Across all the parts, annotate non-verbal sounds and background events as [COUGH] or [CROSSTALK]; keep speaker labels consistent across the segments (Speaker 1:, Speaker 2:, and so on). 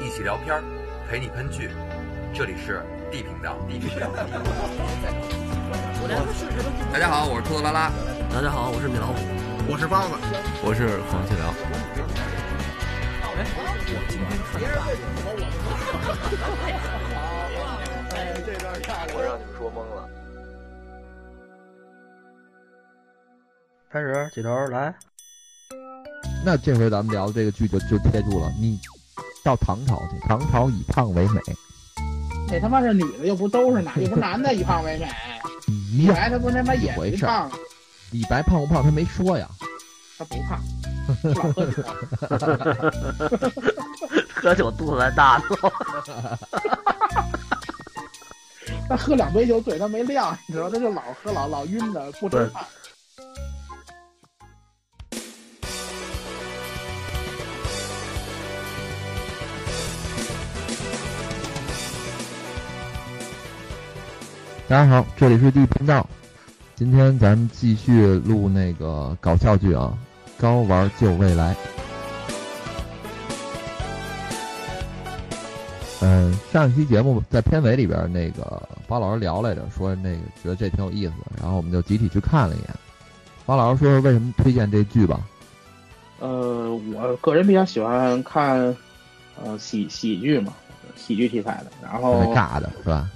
Speaker 1: 一起聊片儿，陪你喷剧。这里是 D 频道。D 频道。大家好，我是兔子拉拉。
Speaker 2: 大家好，我是米老虎。
Speaker 3: 我是包子。
Speaker 4: 我是黄气聊。
Speaker 5: 我让你们说懵了。
Speaker 2: 开始，起头来。
Speaker 4: 那这回咱们聊的这个剧就就贴住了，你到唐朝去，唐朝以胖为美。
Speaker 3: 那他妈是女的，又不都是男，又不是男的以胖为美。[LAUGHS] 李白他不他妈也
Speaker 4: 回事
Speaker 3: 胖？
Speaker 4: 李白胖不胖他没说呀。
Speaker 3: 他不胖，[LAUGHS] 喝酒。[LAUGHS]
Speaker 2: 肚子才大了。
Speaker 3: 他喝两杯酒嘴他没亮，你知道，他就老喝老老晕的，不吃饭。
Speaker 4: 大家好，这里是 D 频道。今天咱们继续录那个搞笑剧啊，《高玩救未来》。嗯，上一期节目在片尾里边，那个包老师聊来着，说那个觉得这挺有意思的，然后我们就集体去看了一眼。包老师说说为什么推荐这剧吧？
Speaker 3: 呃，我个人比较喜欢看呃喜喜剧嘛，喜剧题材的，然后
Speaker 4: 尬的是吧？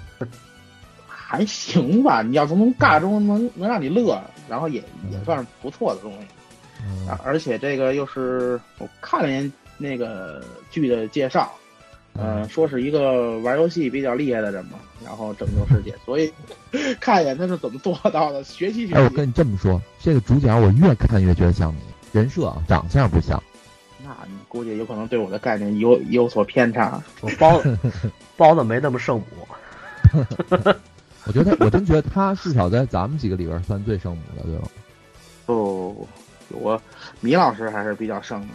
Speaker 3: 还行吧，你要从尬中能能让你乐，然后也也算是不错的东西。
Speaker 4: 嗯，
Speaker 3: 而且这个又是我看了眼那个剧的介绍，嗯，说是一个玩游戏比较厉害的人嘛，然后拯救世界，所以 [LAUGHS] 看一眼他是怎么做到的，学习学习。
Speaker 4: 哎，我跟你这么说，这个主角我越看越觉得像你，人设啊，长相不像。
Speaker 3: 那你估计有可能对我的概念有有所偏差。
Speaker 2: 我包 [LAUGHS] 包的没那么圣母。[LAUGHS]
Speaker 4: 我觉得他，我真觉得他至少在咱们几个里边算最圣母的，对吧？
Speaker 3: 哦，我米老师还是比较圣的。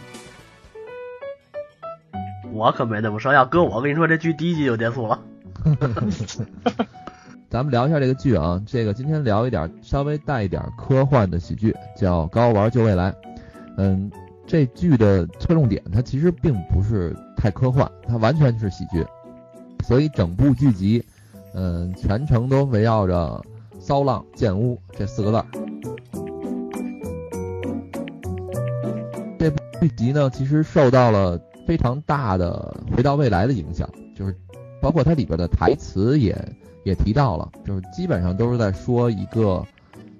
Speaker 2: 我可没那么圣，要搁我，我跟你说，这剧第一集就结束了。[LAUGHS]
Speaker 4: 咱们聊一下这个剧啊，这个今天聊一点稍微带一点科幻的喜剧，叫《高玩救未来》。嗯，这剧的侧重点它其实并不是太科幻，它完全是喜剧，所以整部剧集。嗯，全程都围绕着骚浪贱屋这四个字儿。这部剧集呢，其实受到了非常大的《回到未来》的影响，就是包括它里边的台词也也提到了，就是基本上都是在说一个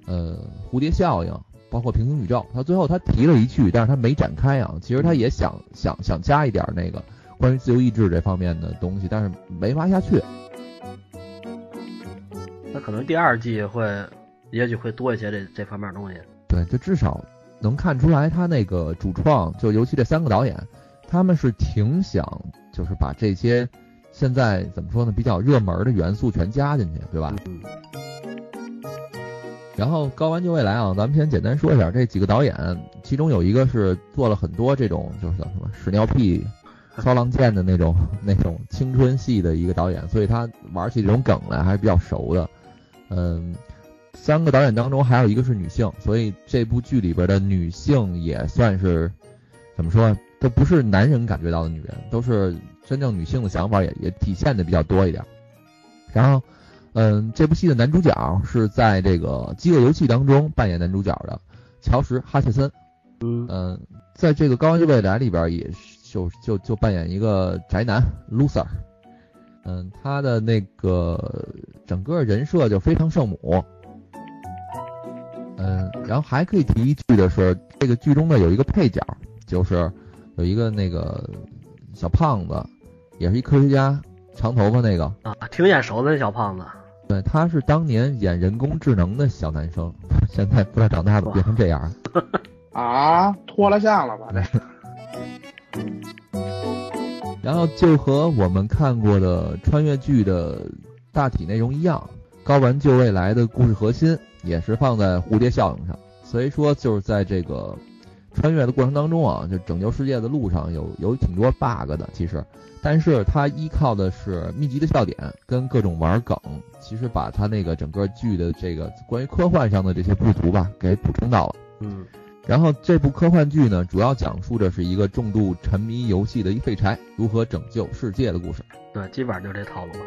Speaker 4: 呃蝴蝶效应，包括平行宇宙。他最后他提了一句，但是他没展开啊。其实他也想想想加一点那个关于自由意志这方面的东西，但是没挖下去。
Speaker 2: 那可能第二季会，也许会多一些这这方面东西。
Speaker 4: 对，就至少能看出来他那个主创，就尤其这三个导演，他们是挺想就是把这些现在怎么说呢，比较热门的元素全加进去，对吧？
Speaker 2: 嗯。
Speaker 4: 然后《高玩就未来》啊，咱们先简单说一下这几个导演，其中有一个是做了很多这种就是叫什么屎尿屁。[LAUGHS] 骚浪贱的那种那种青春系的一个导演，所以他玩起这种梗来还是比较熟的。嗯，三个导演当中还有一个是女性，所以这部剧里边的女性也算是怎么说，都不是男人感觉到的女人，都是真正女性的想法也也体现的比较多一点。然后，嗯，这部戏的男主角是在这个《饥饿游戏》当中扮演男主角的乔什·哈切森。嗯，在这个《高玩未来》里边也是。就就就扮演一个宅男 loser，嗯，他的那个整个人设就非常圣母，嗯，然后还可以提一句的是，这个剧中呢有一个配角，就是有一个那个小胖子，也是一科学家，长头发那个。
Speaker 2: 啊，挺眼熟的那小胖子，
Speaker 4: 对，他是当年演人工智能的小男生，[LAUGHS] 现在不知道长大怎么变成这样，[LAUGHS]
Speaker 3: 啊，脱了相了吧？这。[LAUGHS]
Speaker 4: 然后就和我们看过的穿越剧的大体内容一样，《高玩救未来》的故事核心也是放在蝴蝶效应上。所以说，就是在这个穿越的过程当中啊，就拯救世界的路上有有挺多 bug 的，其实，但是它依靠的是密集的笑点跟各种玩梗，其实把它那个整个剧的这个关于科幻上的这些不足吧，给补充到了。
Speaker 2: 嗯。
Speaker 4: 然后这部科幻剧呢，主要讲述的是一个重度沉迷游戏的一废柴如何拯救世界的故事。
Speaker 2: 对，基本上就这套路了。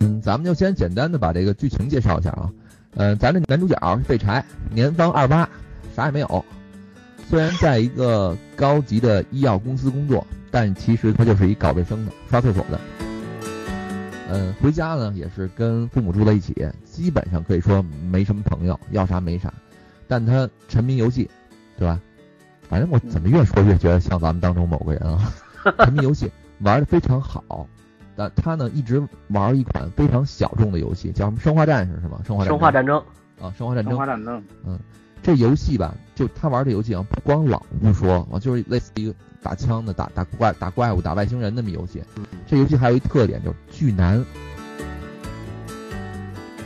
Speaker 4: 嗯，咱们就先简单的把这个剧情介绍一下啊。呃，咱这男主角是废柴，年方二八，啥也没有。虽然在一个高级的医药公司工作，但其实他就是一搞卫生的，刷厕所的。嗯，回家呢也是跟父母住在一起，基本上可以说没什么朋友，要啥没啥。但他沉迷游戏，对吧？反正我怎么越说越觉得像咱们当中某个人啊，[LAUGHS] 沉迷游戏玩的非常好。但他呢一直玩一款非常小众的游戏，叫什么《生化战士》是吗？生化
Speaker 2: 生化战争
Speaker 4: 啊，生化战争。
Speaker 3: 生化战争。
Speaker 4: 嗯，这游戏吧，就他玩这游戏啊，不光老不说啊，就是类似于打枪的、打打怪、打怪物、打外星人那么游戏。这游戏还有一特点就是巨难，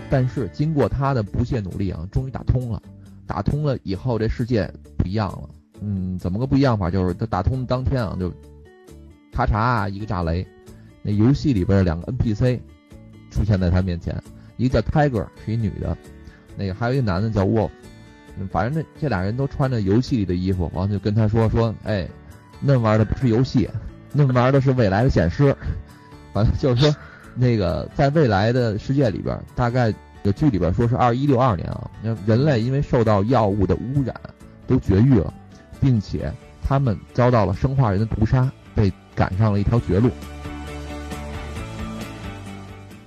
Speaker 4: 但是经过他的不懈努力啊，终于打通了。打通了以后，这世界不一样了。嗯，怎么个不一样法？就是他打通的当天啊，就咔嚓一个炸雷。那游戏里边的两个 NPC 出现在他面前，一个叫 Tiger 是一女的，那个还有一个男的叫 Wolf，反正这这俩人都穿着游戏里的衣服，完了就跟他说说，哎，那玩的不是游戏，那玩的是未来的显示，[LAUGHS] 反正就是说，那个在未来的世界里边，大概这剧里边说是二一六二年啊，人类因为受到药物的污染都绝育了，并且他们遭到了生化人的屠杀，被赶上了一条绝路。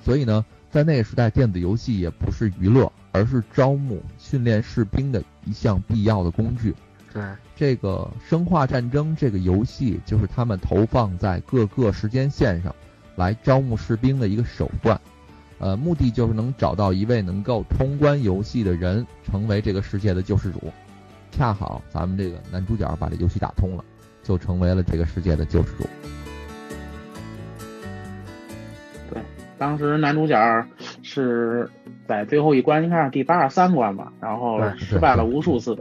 Speaker 4: 所以呢，在那个时代，电子游戏也不是娱乐，而是招募、训练士兵的一项必要的工具。
Speaker 2: 对，
Speaker 4: 这个《生化战争》这个游戏就是他们投放在各个时间线上，来招募士兵的一个手段。呃，目的就是能找到一位能够通关游戏的人，成为这个世界的救世主。恰好咱们这个男主角把这游戏打通了，就成为了这个世界的救世主。
Speaker 3: 对，当时男主角是在最后一关，应该是第八十三关吧，然后失败了无数次。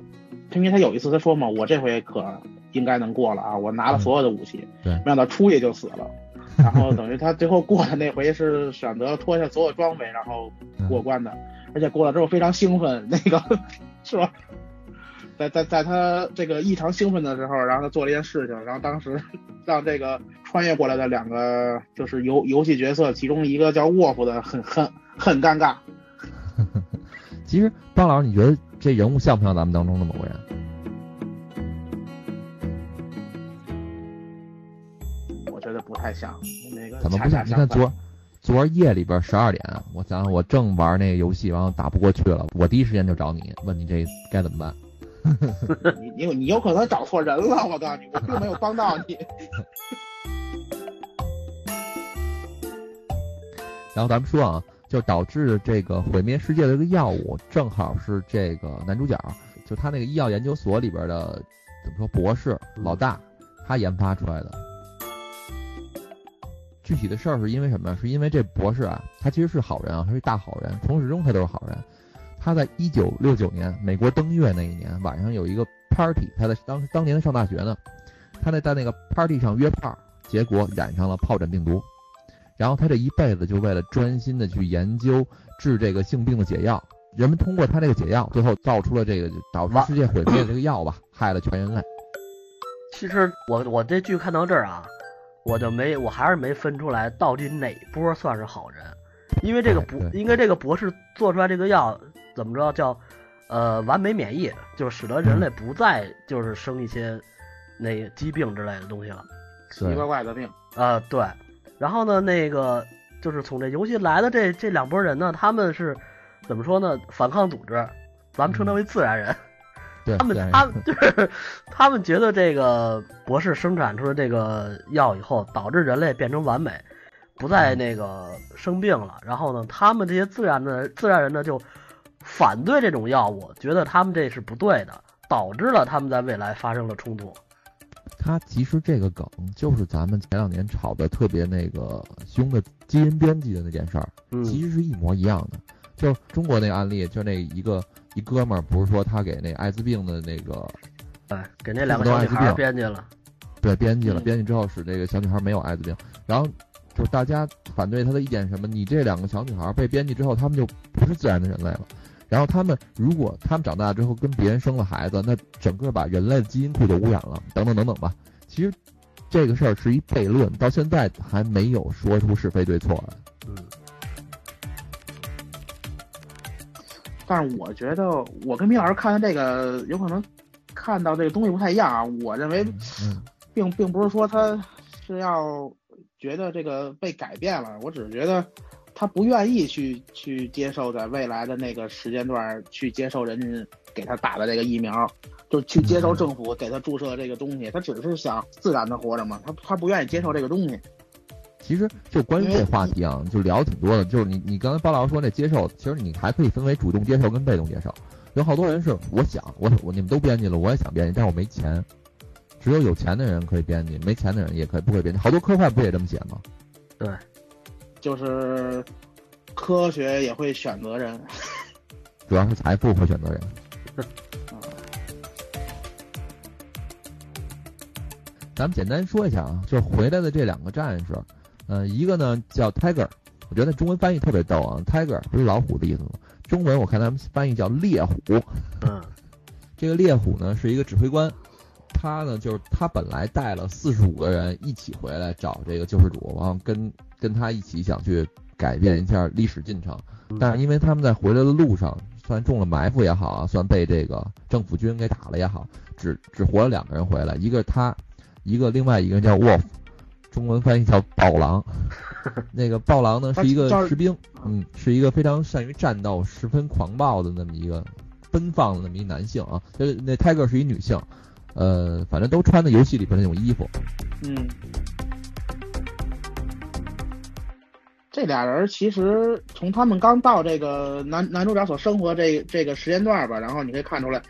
Speaker 3: 因为他有一次他说嘛，我这回可应该能过了啊，我拿了所有的武器，
Speaker 4: 对，
Speaker 3: 没想到出去就死了。然后等于他最后过的那回是选择脱下所有装备然后过关的，而且过了之后非常兴奋，那个是吧？在在在他这个异常兴奋的时候，然后他做了一件事情，然后当时让这个穿越过来的两个就是游游戏角色，其中一个叫沃夫的很很很尴尬。[LAUGHS]
Speaker 4: 其实邦老师，你觉得这人物像不像咱们当中的某个人？
Speaker 3: 我觉得不太像。那个
Speaker 4: 怎么不像？你看昨昨儿夜里边十二点，我想想我正玩那个游戏，然后打不过去了，我第一时间就找你，问你这该怎么办。[LAUGHS]
Speaker 3: 你你你有可能找错人了，我告诉你，我并没有帮到你。[LAUGHS]
Speaker 4: 然后咱们说啊，就导致这个毁灭世界的这个药物，正好是这个男主角，就他那个医药研究所里边的怎么说博士老大，他研发出来的。具体的事儿是因为什么？是因为这博士啊，他其实是好人啊，他是大好人，从始至终他都是好人。他在一九六九年美国登月那一年晚上有一个 party，他在当当年上大学呢，他在在那个 party 上约炮，结果染上了疱疹病毒，然后他这一辈子就为了专心的去研究治这个性病的解药，人们通过他这个解药，最后造出了这个导致世界毁灭的这个药吧，[CLEARS THROAT] 害了全人类。
Speaker 2: 其实我我这剧看到这儿啊，我就没我还是没分出来到底哪波算是好人，因为这个博应该这个博士做出来这个药。怎么着叫，呃，完美免疫，就是使得人类不再就是生一些那疾病之类的东西了，
Speaker 3: 奇奇怪怪的病
Speaker 2: 啊，对。然后呢，那个就是从这游戏来的这这两拨人呢，他们是怎么说呢？反抗组织，咱们称他为自然人。[LAUGHS]
Speaker 4: 对，
Speaker 2: 他们他们就是他们觉得这个博士生产出这个药以后，导致人类变成完美，不再那个生病了。然后呢，他们这些自然的自然人呢就。反对这种药物，觉得他们这是不对的，导致了他们在未来发生了冲突。
Speaker 4: 他其实这个梗就是咱们前两年炒的特别那个凶的基因编辑的那件事儿，其实是一模一样的。就中国那个案例，就那一个一哥们儿，不是说他给那艾滋病的那个，
Speaker 2: 哎，给那两个小女孩编辑了，
Speaker 4: 对，编辑了，编辑之后使这个小女孩没有艾滋病。然后就是大家反对他的意见什么？你这两个小女孩被编辑之后，他们就不是自然的人类了。然后他们如果他们长大之后跟别人生了孩子，那整个把人类的基因库就污染了，等等等等吧。其实这个事儿是一悖论，到现在还没有说出是非对错来。
Speaker 2: 嗯，
Speaker 3: 但是我觉得我跟米老师看的这个有可能看到这个东西不太一样啊。我认为
Speaker 4: 嗯
Speaker 3: 并并不是说他是要觉得这个被改变了，我只是觉得他不愿意去去接受在未来的那个时间段去接受人家给他打的这个疫苗，就去接受政府给他注射这个东西，他只是想自然的活着嘛，他他不愿意接受这个东西。
Speaker 4: 其实就关于这话题啊，就聊挺多的。就是你你刚才包老师说那接受，其实你还可以分为主动接受跟被动接受。有好多人是我想我我你们都编辑了，我也想编辑，但是我没钱。只有有钱的人可以编辑，没钱的人也可以不会编辑。好多科幻不也这么写吗？
Speaker 2: 对，
Speaker 3: 就是科学也会选择人。
Speaker 4: 主要是财富会选择人。咱们简单说一下啊，就是回来的这两个战士，呃，一个呢叫 Tiger，我觉得中文翻译特别逗啊，Tiger 不是老虎的意思吗？中文我看他们翻译叫猎虎。
Speaker 2: 嗯，
Speaker 4: 这个猎虎呢是一个指挥官，他呢就是他本来带了四十五个人一起回来找这个救世主，然后跟跟他一起想去改变一下历史进程，但是因为他们在回来的路上，算中了埋伏也好啊，算被这个政府军给打了也好，只只活了两个人回来，一个是他，一个另外一个人叫 Wolf，中文翻译叫暴狼。[LAUGHS] 那个暴狼呢是一个士兵，嗯，是一个非常善于战斗、十分狂暴的那么一个奔放的那么一男性啊。就是那 Tiger 是一女性，呃，反正都穿的游戏里边那种衣服。
Speaker 3: 嗯，这俩人其实从他们刚到这个男男主角所生活这这个时间段吧，然后你可以看出来，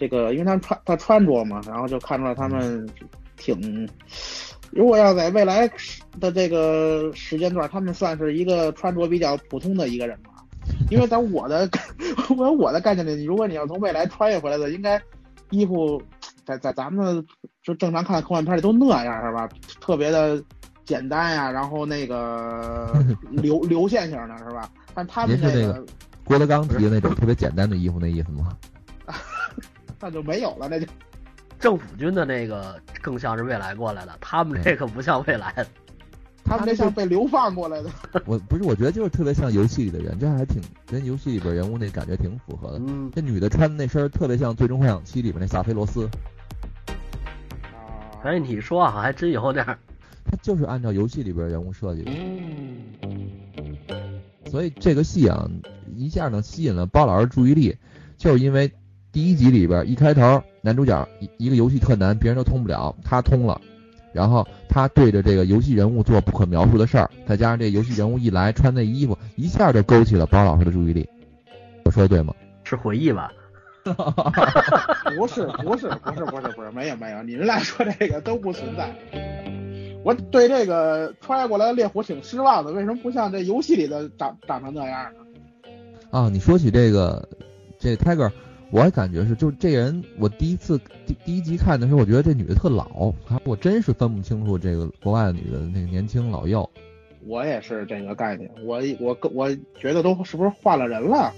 Speaker 3: 这个因为他们穿他穿着嘛，然后就看出来他们挺。如果要在未来的这个时间段，他们算是一个穿着比较普通的一个人吧。因为在我的 [LAUGHS] 我我的概念里，如果你要从未来穿越回来的，应该衣服在在咱们就正常看科幻片里都那样是吧？特别的简单呀，然后那个 [LAUGHS] 流流线型的是吧？但他们
Speaker 4: 那
Speaker 3: 个
Speaker 4: 郭德纲提的那种特别简单的衣服，那意思吗？[LAUGHS]
Speaker 3: 那就没有了，那就。
Speaker 2: 政府军的那个更像是未来过来的，他们这个不像未来的，[LAUGHS]
Speaker 3: 他们那像被流放过来的。
Speaker 4: 我不是，我觉得就是特别像游戏里的人，这还挺跟游戏里边人物那感觉挺符合的。
Speaker 2: 嗯，
Speaker 4: 这女的穿的那身特别像《最终幻想七》里边那萨菲罗斯。
Speaker 2: 哎，你说啊，还真有点。
Speaker 4: 他就是按照游戏里边人物设计的。所以这个戏啊，一下呢吸引了包老师注意力，就是因为。第一集里边一开头，男主角一一个游戏特难，别人都通不了，他通了，然后他对着这个游戏人物做不可描述的事儿，再加上这游戏人物一来穿那衣服，一下就勾起了包老师的注意力。我说的对吗？
Speaker 2: 是回忆吧？[LAUGHS] [LAUGHS]
Speaker 3: 不是不是不是不是不是没有没有，你们俩说这个都不存在。我对这个穿越过来的猎虎挺失望的，为什么不像这游戏里的长长成那样呢？
Speaker 4: 啊，你说起这个这 Tiger。我也感觉是，就这人，我第一次第第一集看的时候，我觉得这女的特老，我真是分不清楚这个国外的女的那个年轻老幼。
Speaker 3: 我也是这个概念，我我我觉得都是不是换了人了。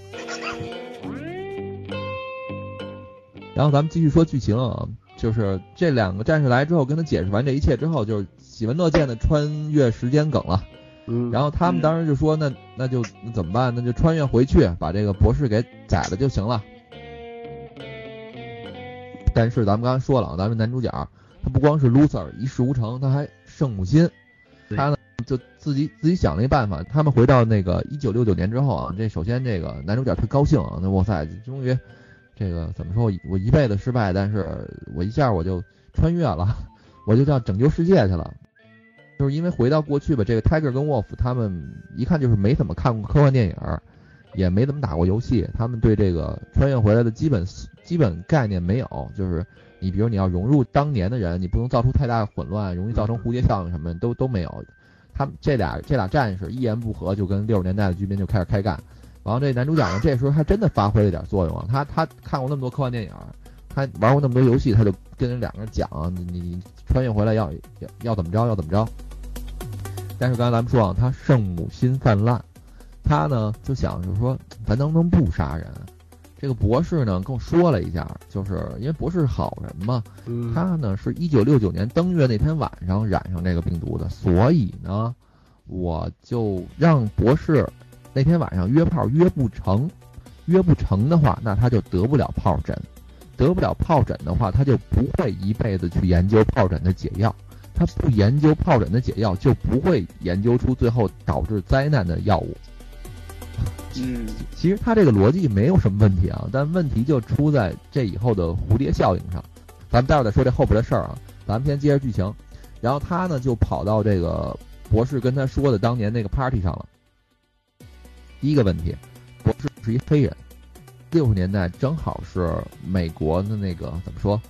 Speaker 4: 然后咱们继续说剧情啊，就是这两个战士来之后，跟他解释完这一切之后，就是喜闻乐见的穿越时间梗了。
Speaker 2: 嗯。
Speaker 4: 然后他们当时就说，那那就那怎么办？那就穿越回去，把这个博士给宰了就行了。但是咱们刚才说了，咱们男主角他不光是 loser 一事无成，他还圣母心。他呢就自己自己想了一办法。他们回到那个一九六九年之后啊，这首先这个男主角特高兴啊，那哇塞，终于这个怎么说？我一辈子失败，但是我一下我就穿越了，我就叫拯救世界去了。就是因为回到过去吧，这个 Tiger 跟 Wolf 他们一看就是没怎么看过科幻电影，也没怎么打过游戏，他们对这个穿越回来的基本。基本概念没有，就是你比如你要融入当年的人，你不能造出太大的混乱，容易造成蝴蝶效应什么都都没有。他们这俩这俩战士一言不合就跟六十年代的居民就开始开干。然后这男主角呢，这时候还真的发挥了点作用啊。他他看过那么多科幻电影，他玩过那么多游戏，他就跟人两个人讲，你你穿越回来要要要怎么着要怎么着。但是刚才咱们说啊，他圣母心泛滥，他呢就想着说，咱能不能不杀人？这个博士呢跟我说了一下，就是因为博士是好人嘛，
Speaker 2: 嗯，
Speaker 4: 他呢是一九六九年登月那天晚上染上这个病毒的，所以呢，我就让博士那天晚上约炮约不成，约不成的话，那他就得不了疱疹，得不了疱疹的话，他就不会一辈子去研究疱疹的解药，他不研究疱疹的解药，就不会研究出最后导致灾难的药物。
Speaker 3: 嗯，
Speaker 4: 其实他这个逻辑没有什么问题啊，但问题就出在这以后的蝴蝶效应上。咱们待会儿再说这后边的事儿啊，咱们先接着剧情。然后他呢就跑到这个博士跟他说的当年那个 party 上了。第一个问题，博士是一黑人，六十年代正好是美国的那个怎么说，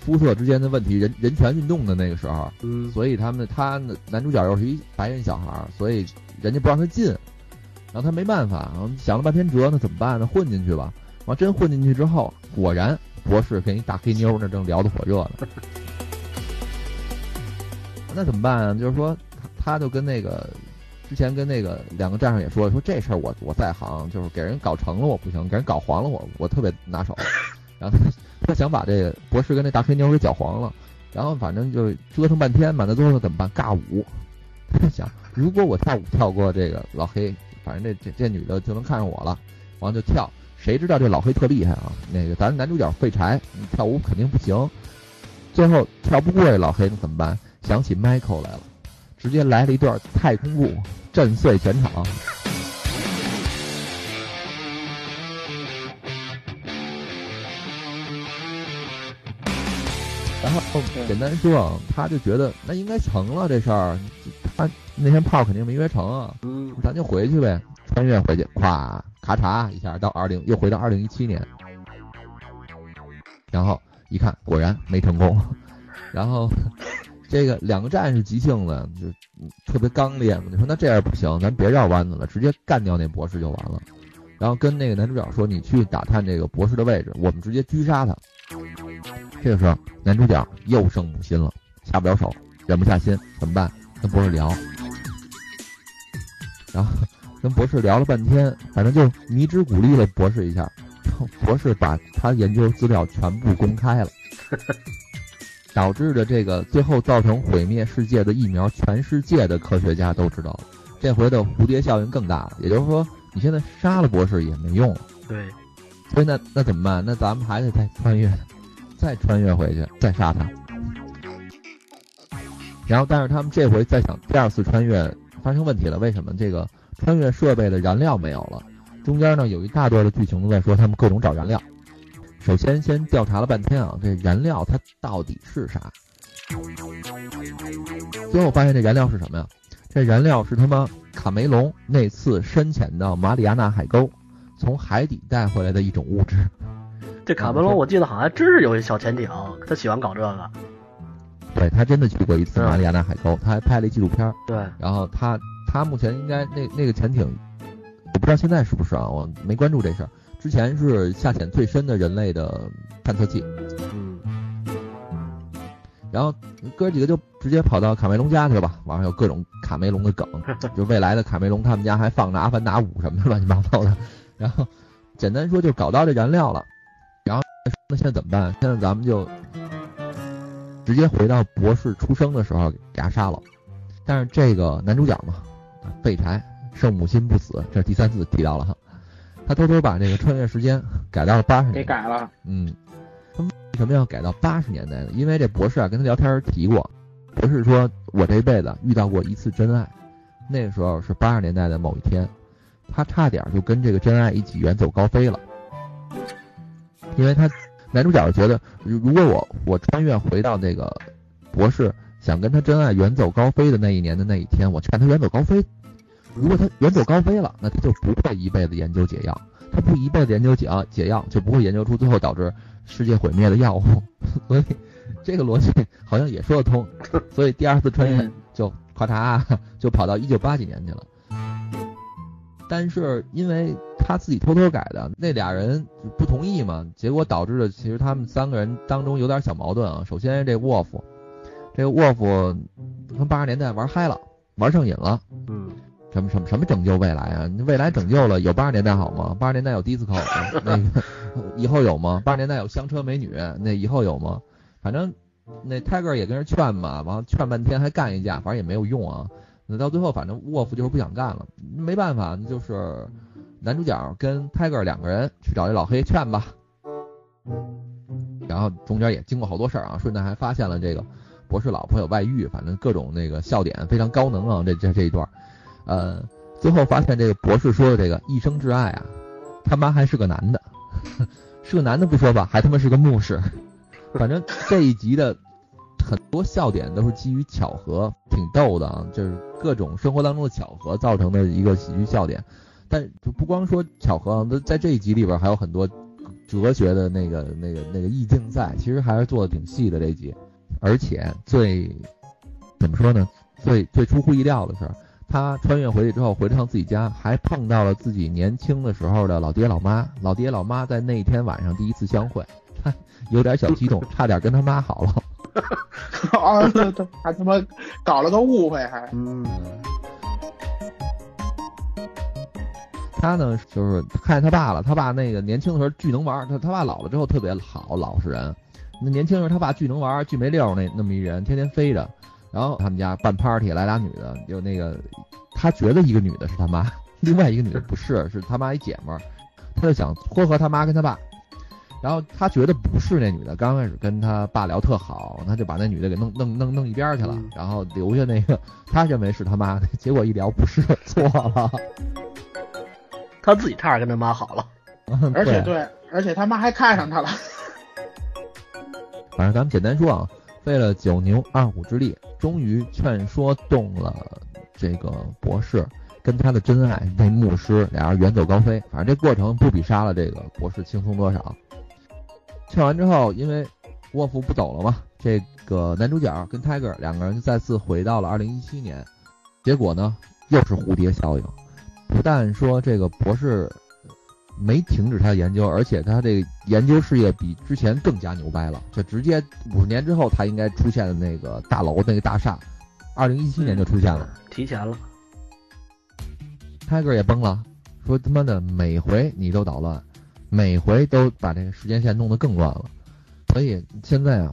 Speaker 4: 肤色之间的问题，人人权运动的那个时候，
Speaker 2: 嗯，
Speaker 4: 所以他们他男主角又是一白人小孩儿，所以人家不让他进。然后他没办法，然后想了半天辙，那怎么办呢？混进去吧。完真混进去之后，果然博士跟一大黑妞那正聊得火热呢。那怎么办啊？就是说，他他就跟那个之前跟那个两个战士也说了，说这事儿我我在行，就是给人搞成了我不行，给人搞黄了我我特别拿手。然后他想把这个博士跟那大黑妞给搅黄了，然后反正就折腾半天嘛，那最后怎么办？尬舞。[LAUGHS] 他就想，如果我跳舞跳过这个老黑。反正这这这女的就能看上我了，完了就跳。谁知道这老黑特厉害啊？那个咱男主角废柴，跳舞肯定不行。最后跳不过这老黑，那怎么办？想起 Michael 来了，直接来了一段太空步，震碎全场。后简单说啊，他就觉得那应该成了这事儿，他那天炮肯定没约成啊，
Speaker 2: 嗯，
Speaker 4: 咱就回去呗，穿越回去，咵咔嚓一下到二零，又回到二零一七年，然后一看果然没成功，然后这个两个战士急性子就特别刚烈嘛，你说那这样不行，咱别绕弯子了，直接干掉那博士就完了，然后跟那个男主角说，你去打探这个博士的位置，我们直接狙杀他。这个时候，男主角又生母心了，下不了手，忍不下心，怎么办？跟博士聊，然后跟博士聊了半天，反正就迷之鼓励了博士一下，博士把他研究资料全部公开了，导致的这个最后造成毁灭世界的疫苗，全世界的科学家都知道了。这回的蝴蝶效应更大了，也就是说，你现在杀了博士也没用了。
Speaker 2: 对，
Speaker 4: 所以那那怎么办？那咱们还得再穿越。再穿越回去，再杀他。然后，但是他们这回再想第二次穿越发生问题了，为什么？这个穿越设备的燃料没有了。中间呢有一大段的剧情都在说他们各种找燃料。首先先调查了半天啊，这燃料它到底是啥？最后发现这燃料是什么呀？这燃料是他妈卡梅隆那次深潜到马里亚纳海沟，从海底带回来的一种物质。[LAUGHS]
Speaker 2: 这卡梅隆我记得好像还真是有一小潜艇，他喜欢搞这个。
Speaker 4: 对他真的去过一次马里亚纳海沟，他还拍了一纪录片。
Speaker 2: 对，
Speaker 4: 然后他他目前应该那那个潜艇，我不知道现在是不是啊，我没关注这事儿。之前是下潜最深的人类的探测器。
Speaker 2: 嗯。
Speaker 4: 然后哥几个就直接跑到卡梅隆家去了吧，网上有各种卡梅隆的梗，[LAUGHS] 就未来的卡梅隆他们家还放着《阿凡达五》什么的乱七八糟的。然后简单说就搞到这燃料了。然后那现在怎么办？现在咱们就直接回到博士出生的时候给他杀了。但是这个男主角嘛，废柴，圣母心不死，这是第三次提到了哈。他偷偷把这个穿越时间改到了八十年，
Speaker 3: 给改了。
Speaker 4: 嗯，他为什么要改到八十年代呢？因为这博士啊跟他聊天提过，博士说我这辈子遇到过一次真爱，那个时候是八十年代的某一天，他差点就跟这个真爱一起远走高飞了，因为他。男主角觉得，如果我我穿越回到那个博士想跟他真爱远走高飞的那一年的那一天，我劝他远走高飞。如果他远走高飞了，那他就不会一辈子研究解药。他不一辈子研究解药，解药就不会研究出最后导致世界毁灭的药物。[LAUGHS] 所以这个逻辑好像也说得通。所以第二次穿越就咔嚓就跑到一九八几年去了。但是因为他自己偷偷改的，那俩人不同意嘛，结果导致的其实他们三个人当中有点小矛盾啊。首先这沃夫，这个沃夫跟八十年代玩嗨了，玩上瘾了。
Speaker 2: 嗯，
Speaker 4: 什么什么什么拯救未来啊？未来拯救了有八十年代好吗？八十年代有 disco，[LAUGHS] 那个以后有吗？八十年代有香车美女，那以后有吗？反正那 Tiger 也跟人劝嘛，完了劝半天还干一架，反正也没有用啊。那到最后，反正沃夫就是不想干了，没办法，就是男主角跟 Tiger 两个人去找这老黑劝吧。然后中间也经过好多事儿啊，顺带还发现了这个博士老婆有外遇，反正各种那个笑点非常高能啊，这这这一段，呃，最后发现这个博士说的这个一生挚爱啊，他妈还是个男的，[LAUGHS] 是个男的不说吧，还他妈是个牧师，反正这一集的很多笑点都是基于巧合，挺逗的啊，就是各种生活当中的巧合造成的一个喜剧笑点，但就不光说巧合啊，那在这一集里边还有很多。哲学的那个、那个、那个意境在，其实还是做的挺细的这集，而且最怎么说呢？最最出乎意料的是，他穿越回去之后，回了趟自己家，还碰到了自己年轻的时候的老爹老妈。老爹老妈在那一天晚上第一次相会，他有点小激动，差点跟他妈好了。[LAUGHS]
Speaker 3: 啊，还他妈搞了个误会，还
Speaker 2: 嗯。
Speaker 4: 他呢，就是看见他爸了。他爸那个年轻的时候巨能玩，他他爸老了之后特别好，老实人。那年轻时候他爸巨能玩，巨没溜那那么一人，天天飞着。然后他们家办 party 来俩女的，就那个他觉得一个女的是他妈，[LAUGHS] 另外一个女的不是，是他妈一姐们儿。他就想撮合他妈跟他爸。然后他觉得不是那女的，刚开始跟他爸聊特好，他就把那女的给弄弄弄弄一边去了，然后留下那个他认为是他妈的，结果一聊不是，错了。
Speaker 2: 他自己差点跟他妈好了，[LAUGHS]
Speaker 3: 而且对，而且他妈还看上他了。[LAUGHS]
Speaker 4: 反正咱们简单说啊，费了九牛二虎之力，终于劝说动了这个博士跟他的真爱那牧师，俩人远走高飞。反正这过程不比杀了这个博士轻松多少。劝完之后，因为沃夫不走了嘛，这个男主角跟 Tiger 两个人再次回到了二零一七年，结果呢又是蝴蝶效应。不但说这个博士没停止他的研究，而且他这个研究事业比之前更加牛掰了，就直接五十年之后他应该出现的那个大楼那个大厦，二零一七年就出现了，
Speaker 2: 提前了。
Speaker 4: 泰戈尔也崩了，说他妈的每回你都捣乱，每回都把这个时间线弄得更乱了，所以现在啊，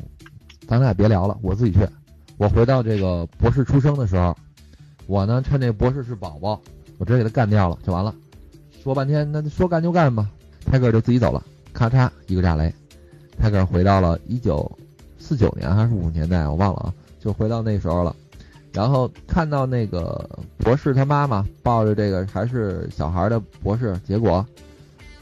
Speaker 4: 咱俩别聊了，我自己去，我回到这个博士出生的时候，我呢趁这博士是宝宝。我直接给他干掉了就完了，说半天那说干就干吧，泰戈尔就自己走了，咔嚓一个炸雷，泰戈尔回到了一九四九年还是五十年代我忘了。啊，就回到那时候了，然后看到那个博士他妈妈抱着这个还是小孩的博士，结果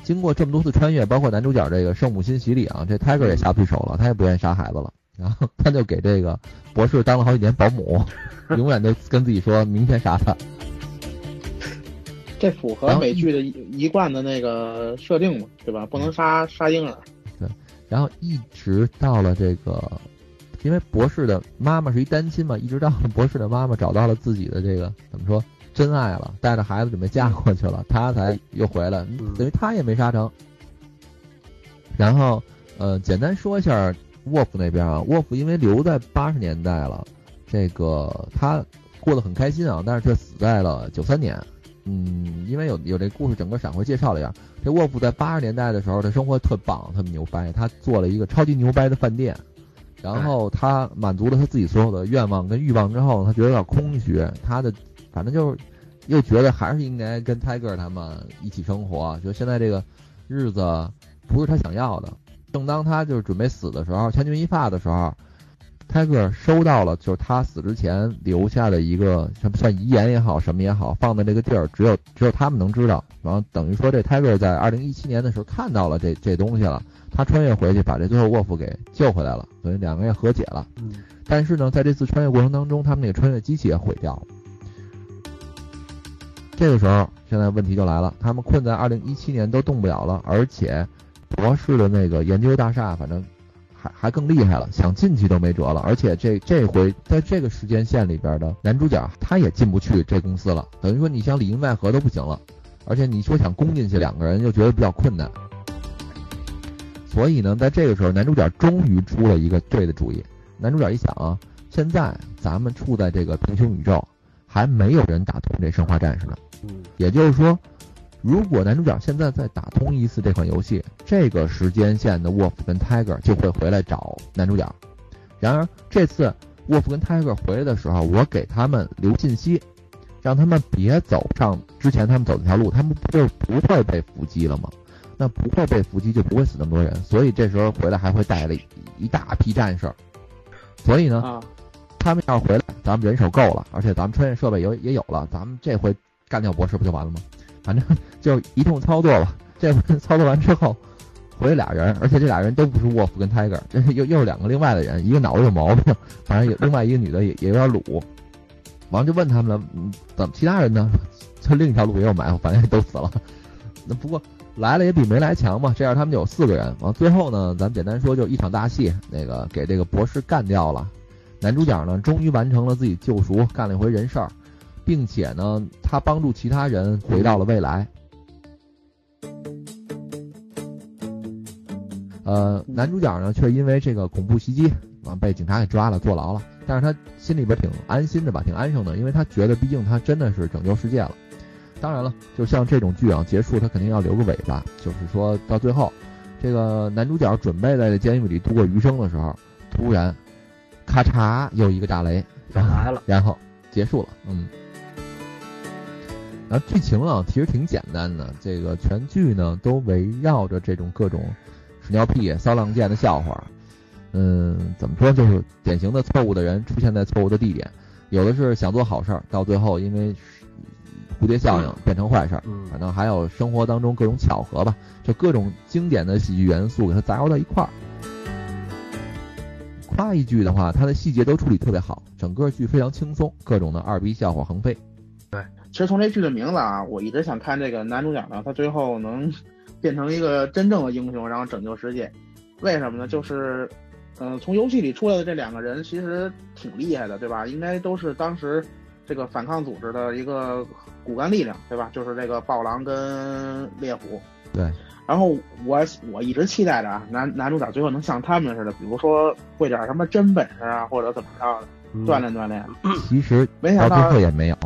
Speaker 4: 经过这么多次穿越，包括男主角这个圣母心洗礼啊，这 Tiger 也下不去手了，他也不愿意杀孩子了，[LAUGHS] 然后他就给这个博士当了好几年保姆，[LAUGHS] 永远都跟自己说明天杀他。
Speaker 3: 这符合美剧的一一贯的那个设定嘛，对吧？不能杀杀婴儿。
Speaker 4: 对，然后一直到了这个，因为博士的妈妈是一单亲嘛，一直到了博士的妈妈找到了自己的这个怎么说真爱了，带着孩子准备嫁过去了，他才又回来，等于他也没杀成。然后呃，简单说一下沃夫那边啊，沃夫因为留在八十年代了，这个他过得很开心啊，但是却死在了九三年。嗯，因为有有这故事，整个闪回介绍了一下，这沃夫在八十年代的时候，他生活特棒，特别牛掰。他做了一个超级牛掰的饭店，然后他满足了他自己所有的愿望跟欲望之后，他觉得有点空虚，他的反正就是又觉得还是应该跟泰戈尔他们一起生活，觉得现在这个日子不是他想要的。正当他就是准备死的时候，千钧一发的时候。泰戈尔收到了，就是他死之前留下的一个什么算遗言也好，什么也好，放在这个地儿，只有只有他们能知道。然后等于说，这泰戈尔在二零一七年的时候看到了这这东西了，他穿越回去把这最后沃夫给救回来了，所以两个人也和解了。
Speaker 2: 嗯。
Speaker 4: 但是呢，在这次穿越过程当中，他们那个穿越机器也毁掉了。这个时候，现在问题就来了，他们困在二零一七年都动不了了，而且博士的那个研究大厦，反正。还还更厉害了，想进去都没辙了。而且这这回在这个时间线里边的男主角他也进不去这公司了，等于说你想里应外合都不行了。而且你说想攻进去，两个人又觉得比较困难。所以呢，在这个时候，男主角终于出了一个对的主意。男主角一想啊，现在咱们处在这个平行宇宙，还没有人打通这生化战士呢。
Speaker 2: 嗯，
Speaker 4: 也就是说，如果男主角现在再打通一次这款游戏，这个时间线的沃夫跟 Tiger 就会回来找男主角。然而这次沃夫跟 Tiger 回来的时候，我给他们留信息，让他们别走上之前他们走那条路，他们不就不会被伏击了吗？那不会被伏击就不会死那么多人，所以这时候回来还会带了一大批战士。所以呢，
Speaker 3: 啊，
Speaker 4: 他们要是回来，咱们人手够了，而且咱们穿越设备也也有了，咱们这回干掉博士不就完了吗？反正就一通操作吧。[LAUGHS] 这回操作完之后，回来俩人，而且这俩人都不是沃夫跟 Tiger，这是又又是两个另外的人，一个脑子有毛病，反正有另外一个女的也也有点鲁。完就问他们了，嗯，怎么其他人呢？[LAUGHS] 就另一条路也有埋伏，反正也都死了。那不过来了也比没来强嘛，这样他们就有四个人。完最后呢，咱简单说，就一场大戏，那个给这个博士干掉了。男主角呢，终于完成了自己救赎，干了一回人事儿，并且呢，他帮助其他人回到了未来。呃，男主角呢，却因为这个恐怖袭击啊，被警察给抓了，坐牢了。但是他心里边挺安心的吧，挺安生的，因为他觉得，毕竟他真的是拯救世界了。当然了，就像这种剧啊，结束他肯定要留个尾巴，就是说到最后，这个男主角准备在这监狱里度过余生的时候，突然，咔嚓，又一个炸雷，
Speaker 2: 来了，
Speaker 4: 然后结束了，嗯。然后剧情啊，其实挺简单的，这个全剧呢都围绕着这种各种屎尿屁、骚浪贱的笑话。嗯，怎么说，就是典型的错误的人出现在错误的地点，有的是想做好事儿，到最后因为蝴蝶效应变成坏事儿，
Speaker 2: 嗯
Speaker 4: 反正还有生活当中各种巧合吧，就各种经典的喜剧元素给它杂糅到一块儿。夸一句的话，它的细节都处理特别好，整个剧非常轻松，各种的二逼笑话横飞。
Speaker 3: 其实从这剧的名字啊，我一直想看这个男主角呢，他最后能变成一个真正的英雄，然后拯救世界。为什么呢？就是，嗯、从游戏里出来的这两个人其实挺厉害的，对吧？应该都是当时这个反抗组织的一个骨干力量，对吧？就是这个暴狼跟猎虎。
Speaker 4: 对。
Speaker 3: 然后我我一直期待着啊，男男主角最后能像他们似的，比如说会点什么真本事啊，或者怎么着的，
Speaker 2: 嗯
Speaker 3: 锻炼锻炼。
Speaker 4: 其实
Speaker 3: 没想到
Speaker 4: 后也没有。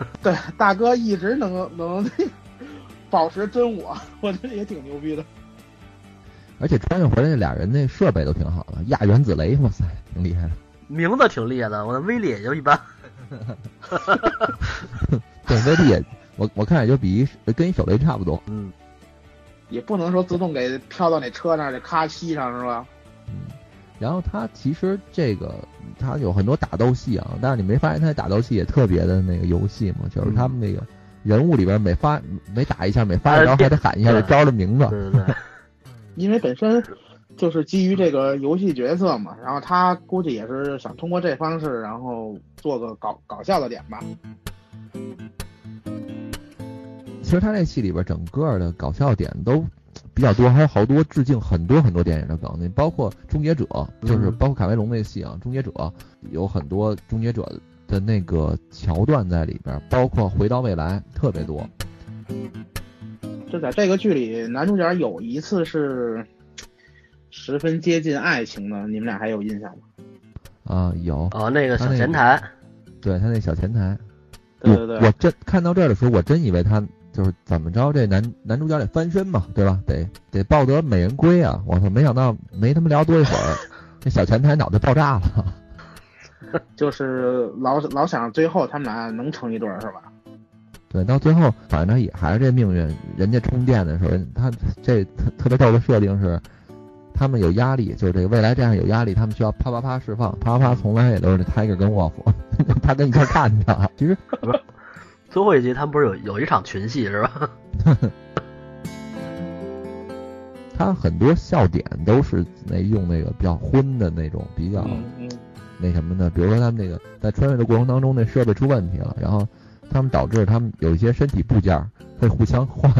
Speaker 4: [LAUGHS]
Speaker 3: 对，大哥一直能能 [LAUGHS] 保持真我，我觉得也挺牛逼的。
Speaker 4: 而且穿越回来那俩人那设备都挺好的，亚原子雷，哇塞，挺厉害的。
Speaker 2: 名字挺厉害的，我的威力也就一般。[LAUGHS]
Speaker 4: 对，威力也，我我看也就比跟一手雷差不多。
Speaker 2: 嗯，
Speaker 3: 也不能说自动给飘到那车那儿去咔吸上是吧？
Speaker 4: 嗯，然后他其实这个他有很多打斗戏啊，但是你没发现他打斗戏也特别的那个游戏嘛？就是他们那个人物里边每发每打一下，每发一招还得喊一下这招的名字。
Speaker 2: 对对对，[LAUGHS]
Speaker 3: 因为本身就是基于这个游戏角色嘛，然后他估计也是想通过这方式，然后做个搞搞笑的点吧。
Speaker 4: 其实他这戏里边整个的搞笑点都比较多，还有好多致敬很多很多电影的梗，你包括《终结者》，就是
Speaker 2: 嗯。
Speaker 4: 包括卡梅隆那个戏啊，《终结者》有很多《终结者》的那个桥段在里边，包括《回到未来》特别多。
Speaker 3: 就在这个剧里，男主角有一次是十分接近爱情的，你们俩还有印象吗？
Speaker 4: 啊，有，
Speaker 2: 哦，那个小前台，
Speaker 4: 对他那小前台，
Speaker 3: 对对对。
Speaker 4: 我我真看到这儿的时候，我真以为他就是怎么着，这男男主角得翻身嘛，对吧？得得抱得美人归啊！我操，没想到没他妈聊多一会儿，[LAUGHS] 这小前台脑袋爆炸了。[LAUGHS]
Speaker 3: 就是老老想最后他们俩能成一对儿是吧？
Speaker 4: 对，到最后反正也还是这命运。人家充电的时候，他这特特别逗的设定是，他们有压力，就是这个未来这样有压力，他们需要啪啪啪释放，啪啪啪从来也都是 Tiger 跟沃夫，他跟一块儿看着。其实 [LAUGHS]
Speaker 2: 最后一集他们不是有有一场群戏是吧？[LAUGHS]
Speaker 4: 他很多笑点都是那用那个比较荤的那种，比较
Speaker 3: 嗯嗯，
Speaker 4: 那什么的，比如说他们那个在穿越的过程当中，那设备出问题了，然后他们导致他们有一些身体部件会互相换，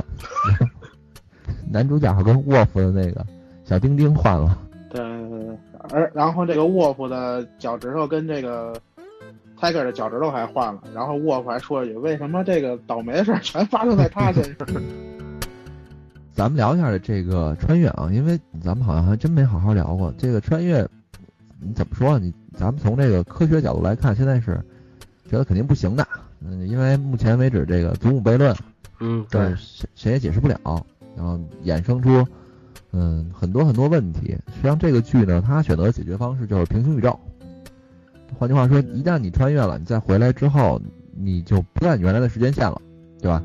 Speaker 4: [LAUGHS] 男主角跟沃夫的那个小丁丁换了，
Speaker 3: 对对对对。而然后这个沃夫的脚趾头跟这个 Tiger 的脚趾头还换了，然后沃夫还说了一句：“为什么这个倒霉的事儿全发生在他身上 [LAUGHS]
Speaker 4: 咱们聊一下这个穿越啊，因为咱们好像还真没好好聊过这个穿越。你怎么说？你咱们从这个科学角度来看，现在是觉得肯定不行的，嗯，因为目前为止这个祖母悖论，
Speaker 2: 嗯，
Speaker 4: 对
Speaker 2: 对，
Speaker 4: 谁谁也解释不了，然后衍生出嗯很多很多问题。实际上这个剧呢，它选择的解决方式就是平行宇宙。换句话说，一旦你穿越了，你再回来之后，你就不在你原来的时间线了，对吧？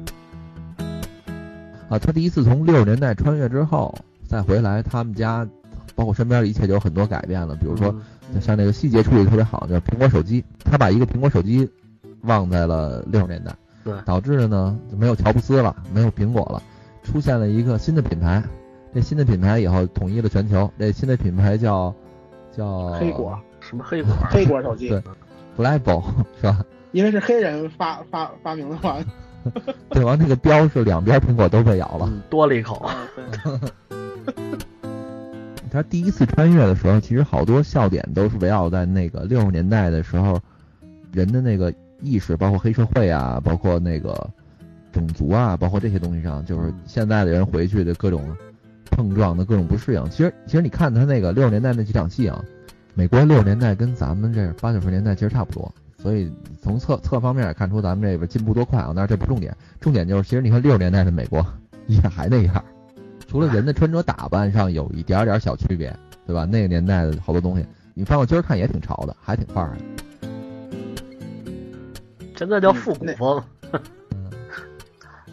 Speaker 4: 啊，他第一次从六十年代穿越之后再回来，他们家包括身边的一切就有很多改变了，比如说。像那个细节处理特别好，就是苹果手机，他把一个苹果手机忘在了六十年代，
Speaker 2: 对
Speaker 4: 导致的呢就没有乔布斯了，没有苹果了，出现了一个新的品牌。这新的品牌以后统一了全球，这新的品牌叫叫
Speaker 3: 黑果
Speaker 2: 什么黑果？
Speaker 3: 黑果手机
Speaker 4: 对，Blackbo 是吧？
Speaker 3: 因为是黑人发发发明的嘛。[LAUGHS]
Speaker 4: 对完那个标是两边苹果都被咬了。
Speaker 2: 嗯，多了一口。[LAUGHS]
Speaker 4: 他第一次穿越的时候，其实好多笑点都是围绕在那个六十年代的时候人的那个意识，包括黑社会啊，包括那个种族啊，包括这些东西上，就是现在的人回去的各种碰撞的各种不适应。其实，其实你看他那个六十年代那几场戏啊，美国六十年代跟咱们这八九十年代其实差不多，所以从侧侧方面也看出咱们这边进步多快啊。但是这不重点，重点就是其实你看六十年代的美国也还那样。除了人的穿着打扮上有一点点小区别，对吧？那个年代的好多东西，你翻过今儿看也挺潮的，还挺范儿的。
Speaker 2: 真的叫复古风。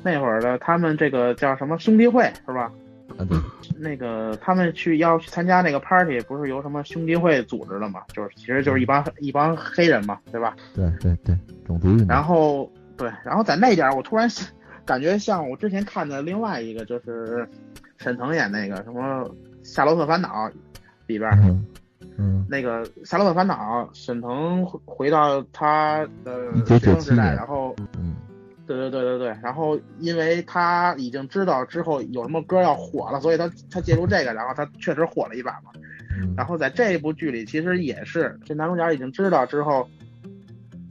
Speaker 3: 那会儿的他们这个叫什么兄弟会是吧？
Speaker 4: 啊，对，
Speaker 3: 那个他们去要去参加那个 party，不是由什么兄弟会组织的嘛？就是其实就是一帮一帮黑人嘛，对吧？
Speaker 4: 对对对，种族运动。
Speaker 3: 然后对，然后在那点儿，我突然感觉像我之前看的另外一个，就是沈腾演那个什么《夏洛特烦恼》里边儿，
Speaker 4: 嗯嗯
Speaker 3: 那个《夏洛特烦恼》，沈腾回回到他的
Speaker 4: 1997
Speaker 3: 学生时代，然后
Speaker 4: 嗯
Speaker 3: 对对对对对，然后因为他已经知道之后有什么歌要火了，所以他他借助这个，然后他确实火了一把嘛。
Speaker 4: 嗯，
Speaker 3: 然后在这一部剧里，其实也是这男主角已经知道之后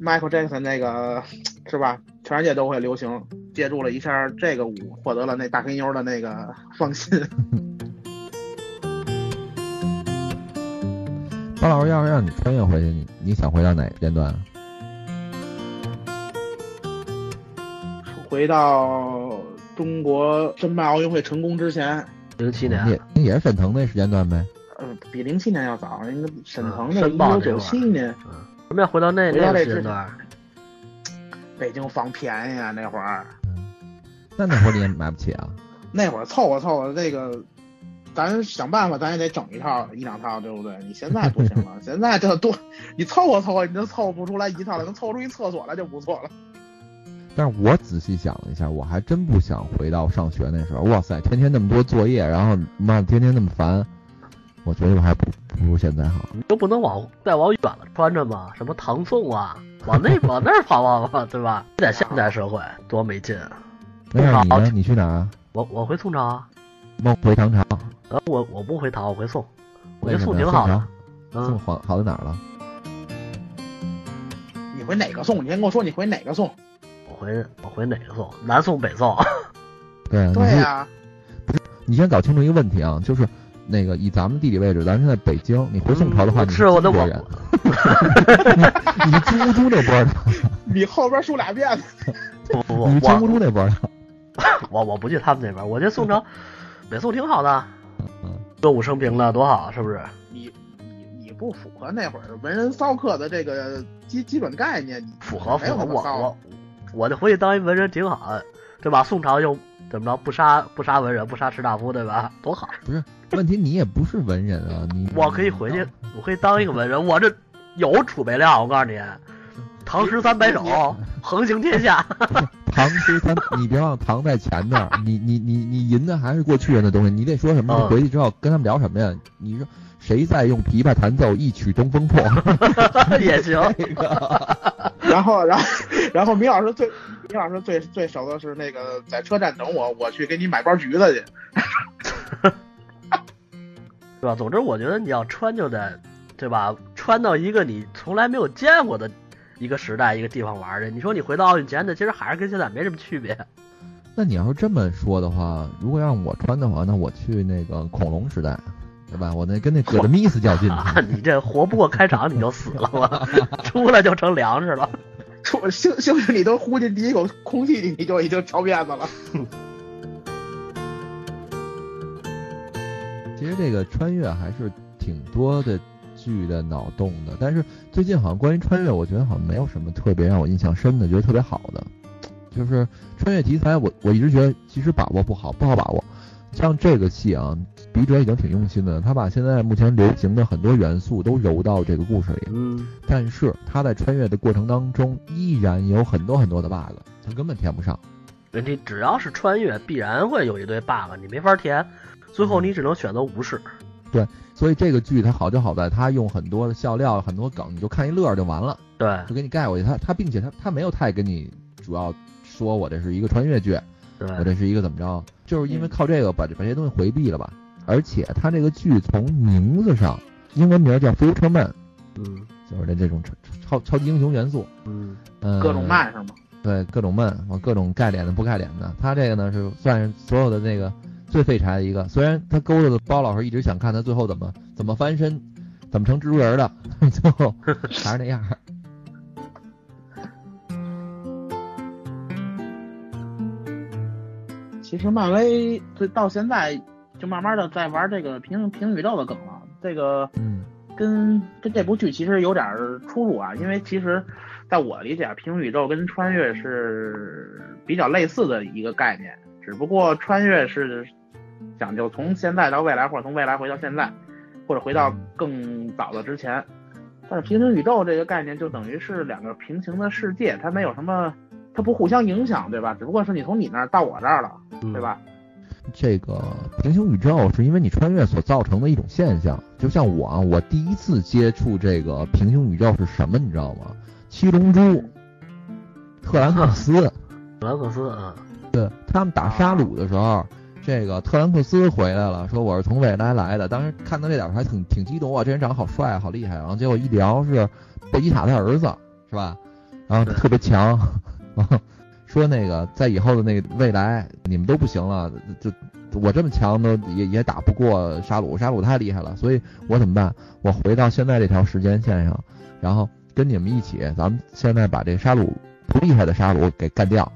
Speaker 3: ，Michael Jackson 那个是吧，全世界都会流行，借助了一下这个舞，获得了那大黑妞的那个芳心。[LAUGHS]
Speaker 4: 包老师要是让你穿越回去，你你想回到哪个阶段？
Speaker 3: 回到中国申办奥运会成功之前，
Speaker 2: 零七年，
Speaker 4: 也也是沈腾那时间段呗。
Speaker 3: 呃，比零七年要早，那个沈腾
Speaker 2: 嗯
Speaker 3: 的一九九七年，
Speaker 2: 嗯，什么要回到那
Speaker 3: 回到
Speaker 2: 那时间段？
Speaker 3: 北京房便宜啊，那会儿
Speaker 4: 那那会儿你也买不起啊？[LAUGHS]
Speaker 3: 那会儿凑合凑合这个。咱想办法，咱也得整一套一两套，对不对？你现在不行了，[LAUGHS] 现在这多，你凑合凑合，你都凑合不出来一套了，能凑出一厕所来就不错了。
Speaker 4: 但是我仔细想了一下，我还真不想回到上学那时候。哇塞，天天那么多作业，然后妈的天天那么烦，我觉得我还不不如现在好。
Speaker 2: 你都不能往再往远了穿着吗，什么唐宋啊，往那往那儿跑跑吧，[LAUGHS] 对吧？在现代社会多没劲啊！
Speaker 4: 那要是你呢？你去哪儿啊？
Speaker 2: 我我回宋朝啊，
Speaker 4: 梦回唐朝。
Speaker 2: 呃，我我不回唐，我回宋，我觉得宋挺好的。嗯，
Speaker 4: 好好在哪儿了？
Speaker 3: 你回哪个宋？你先跟我说你回哪个宋？
Speaker 2: 我回我回哪个宋？南宋、北宋？[LAUGHS]
Speaker 4: 对啊，不是
Speaker 3: 对呀、
Speaker 4: 你先搞清楚一个问题啊，就是那个以咱们地理位置，咱现在北京，你回宋朝的话，
Speaker 2: 嗯
Speaker 4: 你
Speaker 2: 是我的我
Speaker 4: 人，你是金乌珠那波 [LAUGHS] 的，[LAUGHS]
Speaker 3: 你后边数俩辫子。
Speaker 2: 不不不，
Speaker 4: 你是金乌
Speaker 2: 我
Speaker 4: 珠那波的。
Speaker 2: 我我不去他们那边，我觉得宋朝、北宋挺好的，
Speaker 4: 嗯，
Speaker 2: 歌舞升平的多好，是不是？
Speaker 3: 你你你不符合那会儿文人骚客的这个基基本概念，你
Speaker 2: 符合符合我我我就回去当一文人挺好，对吧？宋朝又怎么着？不杀不杀文人，不杀士大夫，对吧？多好！
Speaker 4: 不是，问题你也不是文人啊，你 [LAUGHS]
Speaker 2: 我可以回去，我可以当一个文人，我这有储备量，我告诉你，唐诗三百首，横行天下。[LAUGHS] [LAUGHS]
Speaker 4: 唐诗三，你别忘唐在前面，你你你你吟的还是过去人的东西，你得说什么？回去之后跟他们聊什么呀？你说谁在用琵琶弹奏一曲东风破？
Speaker 2: 也行。
Speaker 3: 然后然后然后米老师最米老师最最熟的是那个在车站等我，我去给你买包橘子去。
Speaker 2: 对吧？总之，我觉得你要穿就得，对吧？穿到一个你从来没有见过的一个时代、一个地方玩的。你说你回到奥运前的，其实还是跟现在没什么区别。[LAUGHS]
Speaker 4: 那你要是这么说的话，如果让我穿的话，那我去那个恐龙时代，对吧？我那跟那葛德密斯较劲去。
Speaker 2: 啊，[LAUGHS] 你这活不过开场你就死了吗？[LAUGHS] 出来就成粮食了。
Speaker 3: 出星星星里都呼进第一口空气里，你就已经翘辫子了。
Speaker 4: 其实这个穿越还是挺多的剧的脑洞的，但是最近好像关于穿越，我觉得好像没有什么特别让我印象深的，觉得特别好的。就是穿越题材，我我一直觉得其实把握不好，不好把握。像这个戏啊，笔者已经挺用心的，他把现在目前流行的很多元素都揉到这个故事里。
Speaker 2: 嗯，
Speaker 4: 但是他在穿越的过程当中，依然有很多很多的 bug，他根本填不上。
Speaker 2: 人家只要是穿越，必然会有一堆 bug，你没法填，最后你只能选择无视。
Speaker 4: 所以这个剧它好就好在它用很多的笑料、很多梗，你就看一乐就完了，
Speaker 2: 对
Speaker 4: 就给你盖过去。它它并且它它没有太跟你主要说我这是一个穿越剧，我，这是一个怎么着，就是因为靠这个把这把这些东西回避了吧。而且它这个剧从名字上，英文名叫 Future Man，
Speaker 2: 嗯
Speaker 4: 就是这这种超超超级英雄元素，
Speaker 2: 嗯
Speaker 4: 嗯，
Speaker 3: 各种慢是吗？
Speaker 4: 对各种闷，我各种盖脸的不盖脸的，他这个呢是算是所有的那个最废柴的一个。虽然他勾着的包老师一直想看他最后怎么怎么翻身，怎么成蜘蛛人的，[LAUGHS] 最后还是那样。[LAUGHS]
Speaker 3: 其实漫威这到现在就慢慢的在玩这个平平行宇宙的梗了，这个
Speaker 4: 嗯
Speaker 3: 跟跟这部剧其实有点儿出入啊，因为其实在我理解啊，平行宇宙跟穿越是比较类似的一个概念，只不过穿越是讲究从现在到未来，或者从未来回到现在，或者回到更早的之前。但是平行宇宙这个概念就等于是两个平行的世界，它没有什么，它不互相影响，对吧？只不过是你从你那儿到我这儿了，
Speaker 2: 嗯，
Speaker 3: 对？吧？
Speaker 4: 这个平行宇宙是因为你穿越所造成的一种现象。就像我啊，我第一次接触这个平行宇宙是什么，你知道吗？七龙珠，特兰克斯。
Speaker 2: 特兰克斯啊，
Speaker 4: 对他们打沙鲁的时候，这个特兰克斯回来了，说我是从未来来的。当时看到这点儿还挺挺激动啊，这人长得好帅，好厉害。然后结果一聊是贝吉塔他儿子，是吧？然后特别强，然后说那个在以后的那个未来你们都不行了，就我这么强都也也打不过沙鲁，沙鲁太厉害了，所以我怎么办？我回到现在这条时间线上，然后跟你们一起，咱们现在把这沙鲁不厉害的沙鲁给干掉。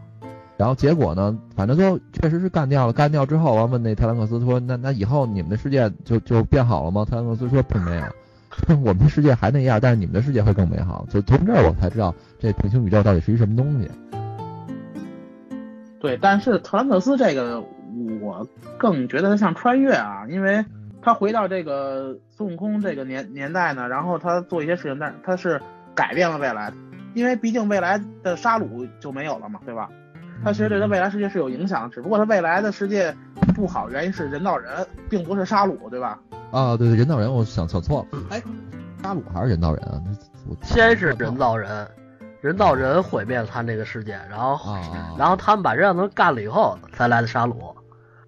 Speaker 4: 然后结果呢，反正最后确实是干掉了。干掉之后，完问那特兰克斯说：“那那以后你们的世界就就变好了吗？”特兰克斯说：“并没有，[LAUGHS] 我们的世界还那样，但是你们的世界会更美好。”就从这儿我才知道这平行宇宙到底是一什么东西。
Speaker 3: 对，但是特兰克斯这个，我更觉得他像穿越啊，因为他回到这个孙悟空这个年年代呢，然后他做一些事情，但是他是改变了未来，因为毕竟未来的沙鲁就没有了嘛，对吧？他其实对他未来世界是有影响，只不过他未来的世界不好，原因是人造人，并不是沙鲁，对吧？
Speaker 4: 啊，对对，人造人，我想想错了。哎，沙鲁还是人造人啊？
Speaker 2: 先是人造人，人造人毁灭了他那个世界，然后然后他们把人造人干了以后，才来的沙鲁。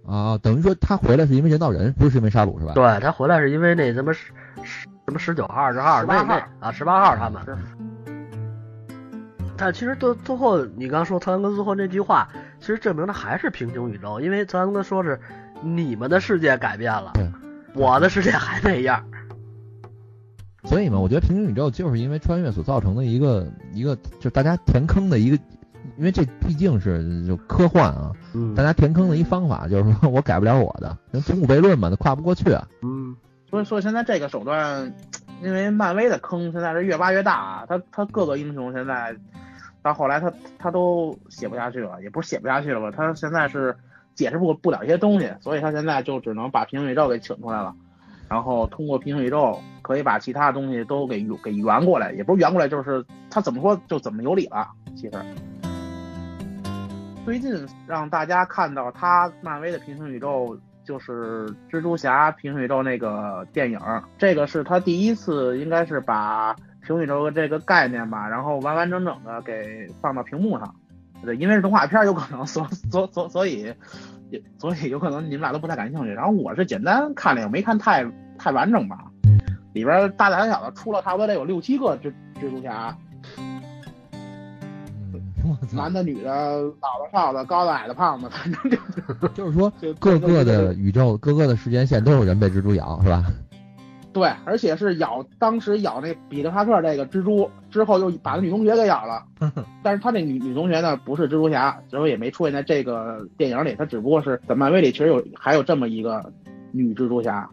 Speaker 4: 啊，等于说他回来是因为人造人，不是因为沙鲁是吧？
Speaker 2: 对他回来是因为那什么十十什么十九号、二十号
Speaker 3: 18
Speaker 2: 那那
Speaker 3: 号
Speaker 2: 啊十八号他们
Speaker 3: 是。
Speaker 2: 但其实到最后，你刚说特兰克斯最后那句话，其实证明的还是平行宇宙，因为特兰克斯说是你们的世界改变了
Speaker 4: 对，
Speaker 2: 我的世界还那样。
Speaker 4: 所以嘛，我觉得平行宇宙就是因为穿越所造成的一个一个，就大家填坑的一个，因为这毕竟是就科幻啊，
Speaker 2: 嗯
Speaker 4: 大家填坑的一方法就是说我改不了我的，那祖母悖论嘛，它跨不过去啊。
Speaker 2: 嗯
Speaker 3: 所以所以现在这个手段，因为漫威的坑现在是越挖越大啊，他他各个英雄现在到后来他他都写不下去了，也不是写不下去了吧，他现在是解释不不了一些东西，所以他现在就只能把平行宇宙给请出来了，然后通过平行宇宙可以把其他东西都给给圆过来，也不是圆过来，就是他怎么说就怎么有理了，其实。最近让大家看到他漫威的平行宇宙就是蜘蛛侠平行宇宙那个电影，这个是他第一次，应该是把平行宇宙的这个概念吧，然后完完整整的给放到屏幕上。对，因为是动画片，有可能，[LAUGHS] 所所所所以，所以有可能你们俩都不太感兴趣。然后我是简单看了，也没看太太完整吧。里边大大小小的出了差不多得有六七个蜘蜘蛛侠，[LAUGHS] 男的、女的、老的、少的、高的、矮的、胖的，反正就是 [LAUGHS]
Speaker 4: 就是说各个
Speaker 3: 个
Speaker 4: 的宇宙、各个的时间线都有人被蜘蛛咬，是吧？
Speaker 3: 对，而且是咬当时咬那彼得帕克这个蜘蛛之后，又把那女同学给咬了。[LAUGHS] 但是他那女女同学呢，不是蜘蛛侠，之后也没出现在这个电影里，他只不过是在漫威里其实有还有这么一个女蜘蛛侠。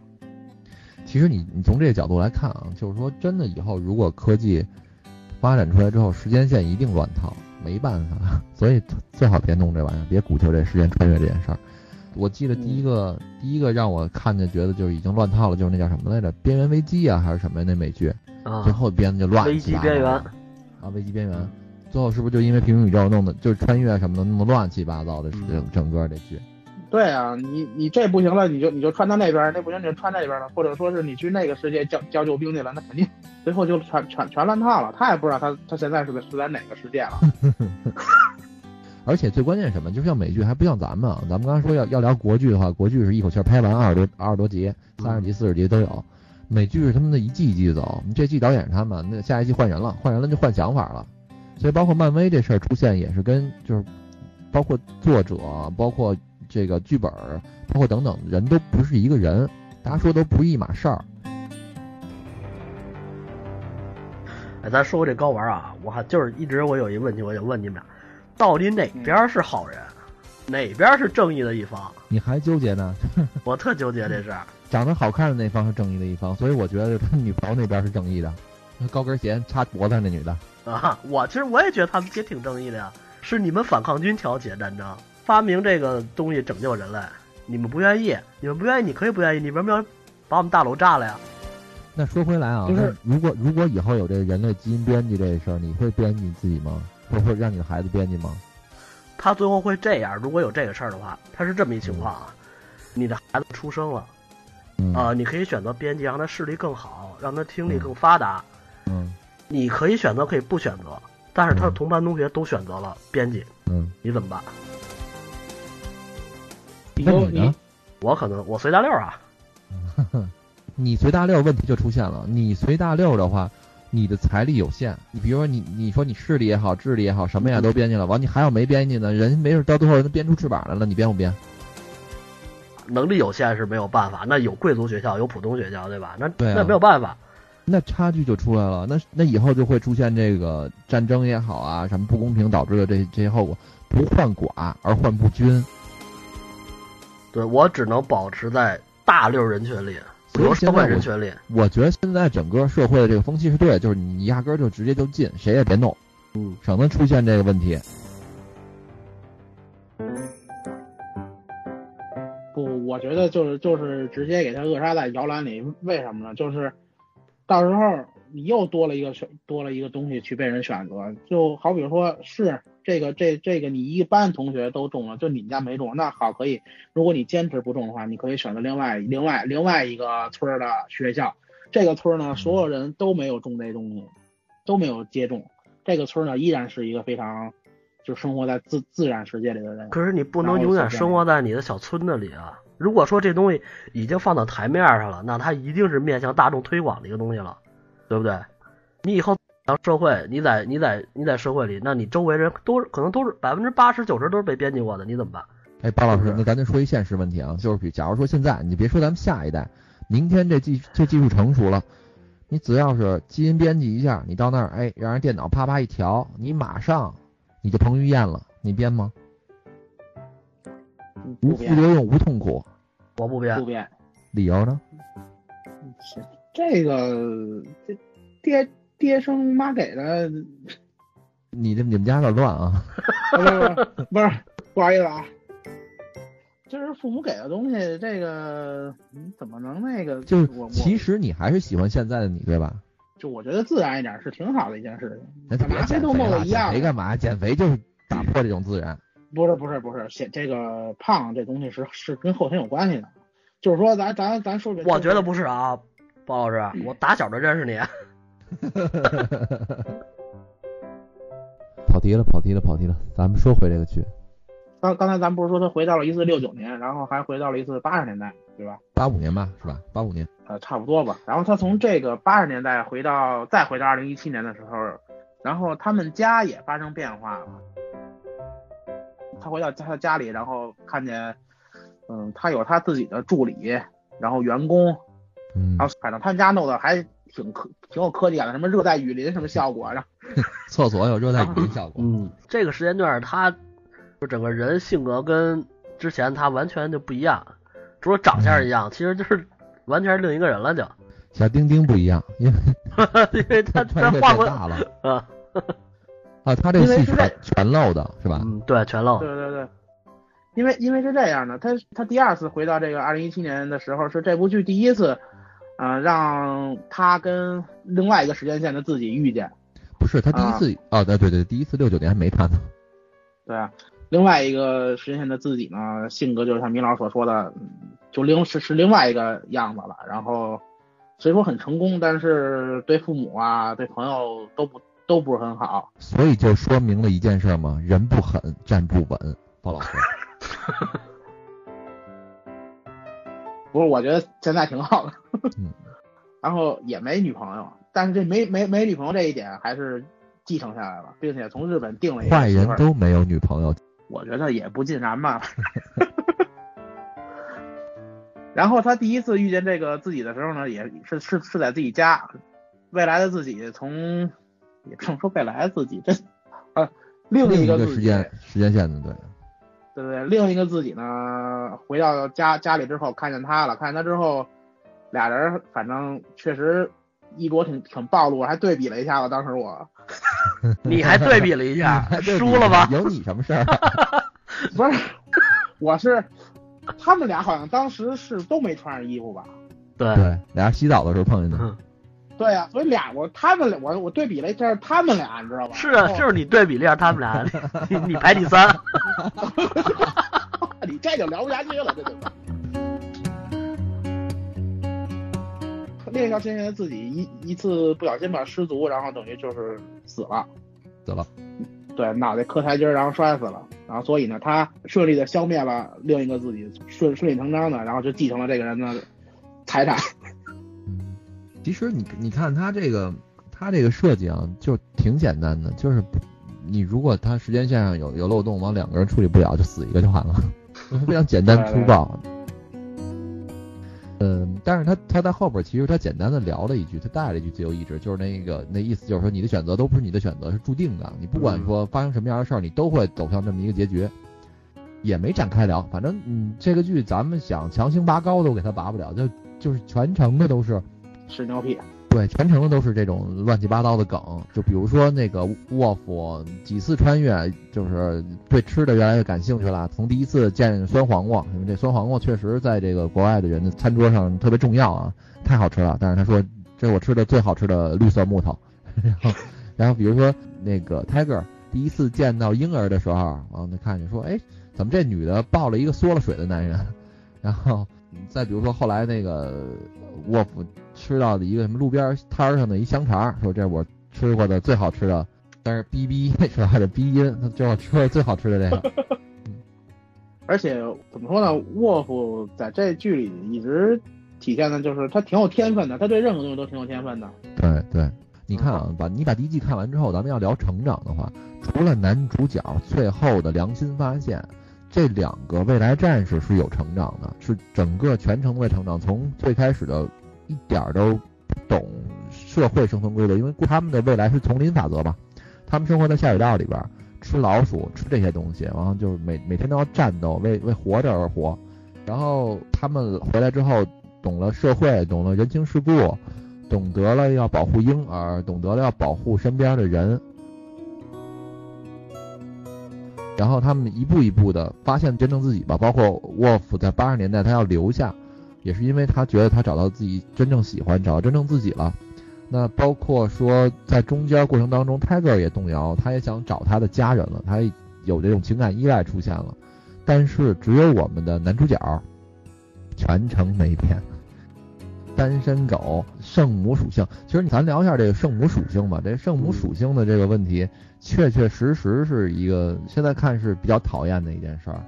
Speaker 4: 其实你你从这个角度来看啊，就是说真的以后如果科技发展出来之后，时间线一定乱套，没办法，[LAUGHS] 所以最好别弄这玩意儿，别鼓求这时间穿越这件事儿。我记得第一个、第一个让我看见觉得就是已经乱套了，就是那叫什么来着，《边缘危机》啊，还是什么那美剧，
Speaker 2: 啊。
Speaker 4: 最，后编的就乱
Speaker 2: 危机边缘，
Speaker 4: 啊，危机边缘，最后是不是就因为平行宇宙弄的，就是穿越什么的弄得乱七八糟的，
Speaker 2: 嗯。
Speaker 4: 整整个这剧。
Speaker 3: 对啊，你你这不行了，你就你就穿到那边，那不行你就穿那边了，或者说是你去那个世界交交救兵去了，那肯定最后就全全全乱套了。他也不知道他他现在是在是在哪个世界了。
Speaker 4: 而且最关键什么？就像美剧还不像咱们啊，咱们刚才说要要聊国剧的话，国剧是一口气儿拍完二十多二十多集，三十集四十集都有。美剧是他们的一季一季走，你这季导演是他们，那下一季换人了，换人了就换想法了。所以包括漫威这事儿出现也是跟就是包括作者，包括这个剧本儿，包括等等人都不是一个人，大家说都不是一码事儿。
Speaker 2: 哎，咱说回这高玩啊，我还就是一直我有一个问题，我想问你们俩，到底哪边是好人，哪边是正义的一方？
Speaker 4: 你还纠结呢？[LAUGHS]
Speaker 2: 我特纠结这事儿。
Speaker 4: 长得好看的那方是正义的一方，所以我觉得他女朋友那边是正义的。那高跟鞋插脖子上那女的，
Speaker 2: 啊，我其实我也觉得他们也挺正义的呀，是你们反抗军挑起的战争，发明这个东西拯救人类，你们不愿意，你们不愿意，你可以不愿意，你为什么要把我们大楼炸了呀？
Speaker 4: 那说回来啊，
Speaker 3: 就是
Speaker 4: 如果如果以后有这人类基因编辑这事儿，你会编辑你自己吗？或者会让你的孩子编辑吗？
Speaker 2: 他最后会这样，如果有这个事儿的话，他是这么一情况啊，你的孩子出生了
Speaker 4: 嗯
Speaker 2: 啊、你可以选择编辑，让他视力更好，让他听力更发达，
Speaker 4: 嗯
Speaker 2: 你可以选择，可以不选择，但是他的
Speaker 4: 嗯
Speaker 2: 同班同学都选择了编辑，
Speaker 4: 嗯，
Speaker 2: 你怎么办？
Speaker 4: 那你呢？
Speaker 2: 我可能我随大溜啊，[LAUGHS]
Speaker 4: 你随大溜问题就出现了。你随大溜的话，你的财力有限。你比如说你你说你视力也好，智力也好，什么呀都编辑了，完你还有没编辑呢？人没准到最后人编出翅膀来了，你编不编？
Speaker 2: 能力有限是没有办法，那有贵族学校，有普通学校，对吧？那那没有办法。
Speaker 4: 那差距就出来了。那那以后就会出现这个战争也好啊，什么不公平导致的这这些后果，不患寡而患不均。
Speaker 2: 对我只能保持在大溜人群里，
Speaker 4: 所以
Speaker 2: 有社
Speaker 4: 现在我
Speaker 2: 会人群里。
Speaker 4: 我觉得现在整个社会的这个风气是对的，就是你压根儿就直接就进，谁也别弄，
Speaker 2: 嗯，
Speaker 4: 省得出现这个问题。
Speaker 3: 不，我觉得就是就是直接给他扼杀在摇篮里，为什么呢？就是到时候你又多了一个选，多了一个东西去被人选择，就好比说是这个这这个你一般同学都中了，就你们家没中，那好可以，如果你坚持不中的话，你可以选择另外另外另外一个村儿的学校，这个村儿呢所有人都没有中这东西，都没有接种，这个村儿呢依然是一个非常就生活在自自然世界里的人。
Speaker 2: 可是你不能永远生活在你的小村子里啊！如果说这东西已经放到台面上了，那它一定是面向大众推广的一个东西了，对不对？你以后当社会，你在你在你在社会里，那你周围人都是可能都是百分之八十九十都是被编辑过的，你怎么办？
Speaker 4: 哎，巴老师，
Speaker 2: 是
Speaker 4: 那咱就说一现实问题啊，就是比假如说现在，你别说咱们下一代，明天这技这技术成熟了，你只要是基因编辑一下，你到那儿，哎，让人电脑啪啪一调，你马上你就彭于晏了，你编吗？无副作用，无痛苦，
Speaker 2: 我不编
Speaker 3: 不，编。
Speaker 4: 理由呢？
Speaker 3: 是这个这爹爹生妈给的，
Speaker 4: 你这你们家有点乱啊。
Speaker 3: 不是不是不好意思啊，就是父母给的东西，这个你怎么能那个？
Speaker 4: 就是
Speaker 3: 我我
Speaker 4: 其实你还是喜欢现在的你，对吧？
Speaker 3: 就我觉得自然一点是挺好的一件事情，干嘛非都
Speaker 4: 减肥了，减
Speaker 3: 弄得一样
Speaker 4: 肥干嘛？减肥就是打破这种自然。
Speaker 3: 不是不是不是，显这个胖这东西是是跟后天有关系的，就是说咱咱咱说，
Speaker 2: 我觉得不是啊，包老师，我打小就认识你，[LAUGHS]
Speaker 4: 跑题了，跑题了，跑题了。咱们说回这个剧，
Speaker 3: 刚刚才咱不是说他回到了一四六九年，然后还回到了一四八十年代，对吧？
Speaker 4: 八五年吧，是吧？八五年。
Speaker 3: 呃，差不多吧。然后他从这个八十年代回到再回到二零一七年的时候，然后他们家也发生变化了。他回到他家里，然后看见，嗯，他有他自己的助理，然后员工，
Speaker 4: 嗯
Speaker 3: 然，后反正他们家弄的还挺科挺有科技感的，什么热带雨林什么效果，然后 [LAUGHS]
Speaker 4: 厕所有热带雨林效果。
Speaker 2: 嗯，[LAUGHS] 这个时间段他就整个人性格跟之前他完全就不一样，除了长相一样，其实就是完全是另一个人了就，
Speaker 4: 小丁丁不一样，因为 [LAUGHS]
Speaker 2: 因为他画过
Speaker 4: 大了
Speaker 2: 啊，
Speaker 4: 啊，他这
Speaker 3: 因为是
Speaker 4: 戏全全露的是吧？
Speaker 2: 嗯，对，全漏，
Speaker 3: 对对对，因为因为是这样的，他他第二次回到这个二零一七年的时候，是这部剧第一次，呃，让他跟另外一个时间线的自己遇见，
Speaker 4: 不是，他第一
Speaker 3: 啊
Speaker 4: 次哦，对对对，第一次六九年还没他呢。
Speaker 3: 对啊，另外一个时间线的自己呢，性格就是像米老师所说的，嗯就另是是另外一个样子了。然后虽说很成功，但是对父母啊、对朋友都不都不是很好。
Speaker 4: 所以就说明了一件事嘛，人不狠，站不稳。包老师，[LAUGHS]
Speaker 3: 不是，我觉得现在挺好的。
Speaker 4: 嗯，[LAUGHS]
Speaker 3: 然后也没女朋友，但是这没没没女朋友这一点还是继承下来了，并且从日本定了一个
Speaker 4: 坏人都没有女朋友，
Speaker 3: 我觉得也不尽然吧。[LAUGHS] 然后他第一次遇见这个自己的时候呢，也是是是在自己家，未来的自己从也不能说未来的自己，这啊另
Speaker 4: 另一个
Speaker 3: 一个，
Speaker 4: 时间时间线的，对。
Speaker 3: 对不对？另一个自己呢，回到家家里之后看见他了，看见他之后，俩人反正确实衣着挺挺暴露，还对比了一下子，当时我 [LAUGHS]
Speaker 2: 你还对比了一下 [LAUGHS] 输了吧？
Speaker 4: 有你什么事儿？啊 [LAUGHS]
Speaker 3: 不是，我是他们俩好像当时是都没穿上衣服吧？
Speaker 2: 对，
Speaker 4: 对，俩人洗澡的时候碰见的。
Speaker 2: 嗯
Speaker 3: 对呀、所以俩我他们俩我我对比了一下他们俩，你知道吧？
Speaker 2: 是啊，就是你对比了一下他们俩，[LAUGHS] 你你排第三，[LAUGHS]
Speaker 3: 你这就聊不下去了，这就。另一条线线的自己一一次不小心吧失足，然后等于就是死了，
Speaker 4: 死了，
Speaker 3: 对，脑袋磕台阶儿，然后摔死了，然后所以呢，他顺利的消灭了另一个自己，顺顺理成章的，然后就继承了这个人的财产。
Speaker 4: 嗯，其实你你看他这个他这个设计啊，就挺简单的，就是你如果他时间线上有有漏洞，往两个人处理不了，就死一个就完了，[LAUGHS] 非常简单粗暴。嗯，但是他他在后边其实他简单的聊了一句，他带了一句自由意志，就是那个那意思就是说你的选择都不是你的选择，是注定的，你不管说发生什么样的事儿，你都会走向这么一个结局。也没展开聊，反正嗯，这个剧咱们想强行拔高都给他拔不了，就就是全程的都是
Speaker 3: 屎尿屁，
Speaker 4: 对，全程都是这种乱七八糟的梗，就比如说那个沃夫几次穿越，就是对吃的越来越感兴趣了。从第一次见酸黄瓜，因为这酸黄瓜确实在这个国外的人的餐桌上特别重要啊，太好吃了。但是他说这是我吃的最好吃的绿色木头。[LAUGHS] 然后，然后比如说那个 Tiger 第一次见到婴儿的时候，然后他看见说，哎，怎么这女的抱了一个缩了水的男人？[LAUGHS] 然后再比如说后来那个沃夫吃到的一个什么路边摊儿上的一香肠，说这是我吃过的最好吃的，但是哔哔 [LAUGHS] 是吧？这鼻音，他最好吃的最好吃的这个，[LAUGHS]
Speaker 3: 而且怎么说呢，沃夫在这剧里一直体现的就是他挺有天分的，他对任何东西都挺有天分的。
Speaker 4: 对对。你看啊，把你把第一季看完之后，咱们要聊成长的话，除了男主角最后的良心发现，这两个未来战士是有成长的，是整个全程都在成长。从最开始的一点儿都不懂社会生存规则，因为他们的未来是丛林法则嘛，他们生活在下水道里边，吃老鼠，吃这些东西，然后就是每每天都要战斗，为为活着而活。然后他们回来之后，懂了社会，懂了人情世故，懂得了要保护婴儿，懂得了要保护身边的人。然后他们一步一步的发现真正自己吧，包括沃夫在八十年代他要留下，也是因为他觉得他找到自己真正喜欢，找到真正自己了。那包括说在中间过程当中，Tiger 也动摇，他也想找他的家人了，他有这种情感依赖出现了。但是只有我们的男主角全程没变，单身狗圣母属性。其实咱聊一下这个圣母属性吧，这圣母属性的这个问题，确确实实是一个现在看是比较讨厌的一件事儿。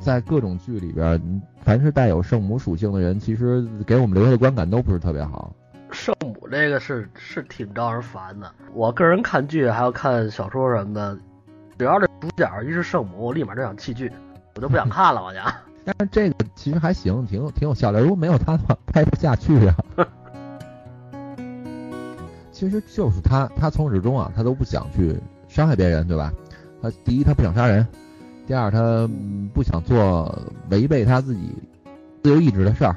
Speaker 4: 在各种剧里边，凡是带有圣母属性的人，其实给我们留下的观感都不是特别好。
Speaker 2: 圣母这个是是挺招人烦的。我个人看剧还有看小说什么的，只要这主角一是圣母，我立马就想弃剧，我就不想看了，我就。[LAUGHS]
Speaker 4: 但是这个其实还行，挺有挺有效的。如果没有他的话，拍不下去啊。[LAUGHS] 其实就是他，他从始至终啊，他都不想去伤害别人，对吧？他第一，他不想杀人；第二，他不想做违背他自己自由意志的事儿。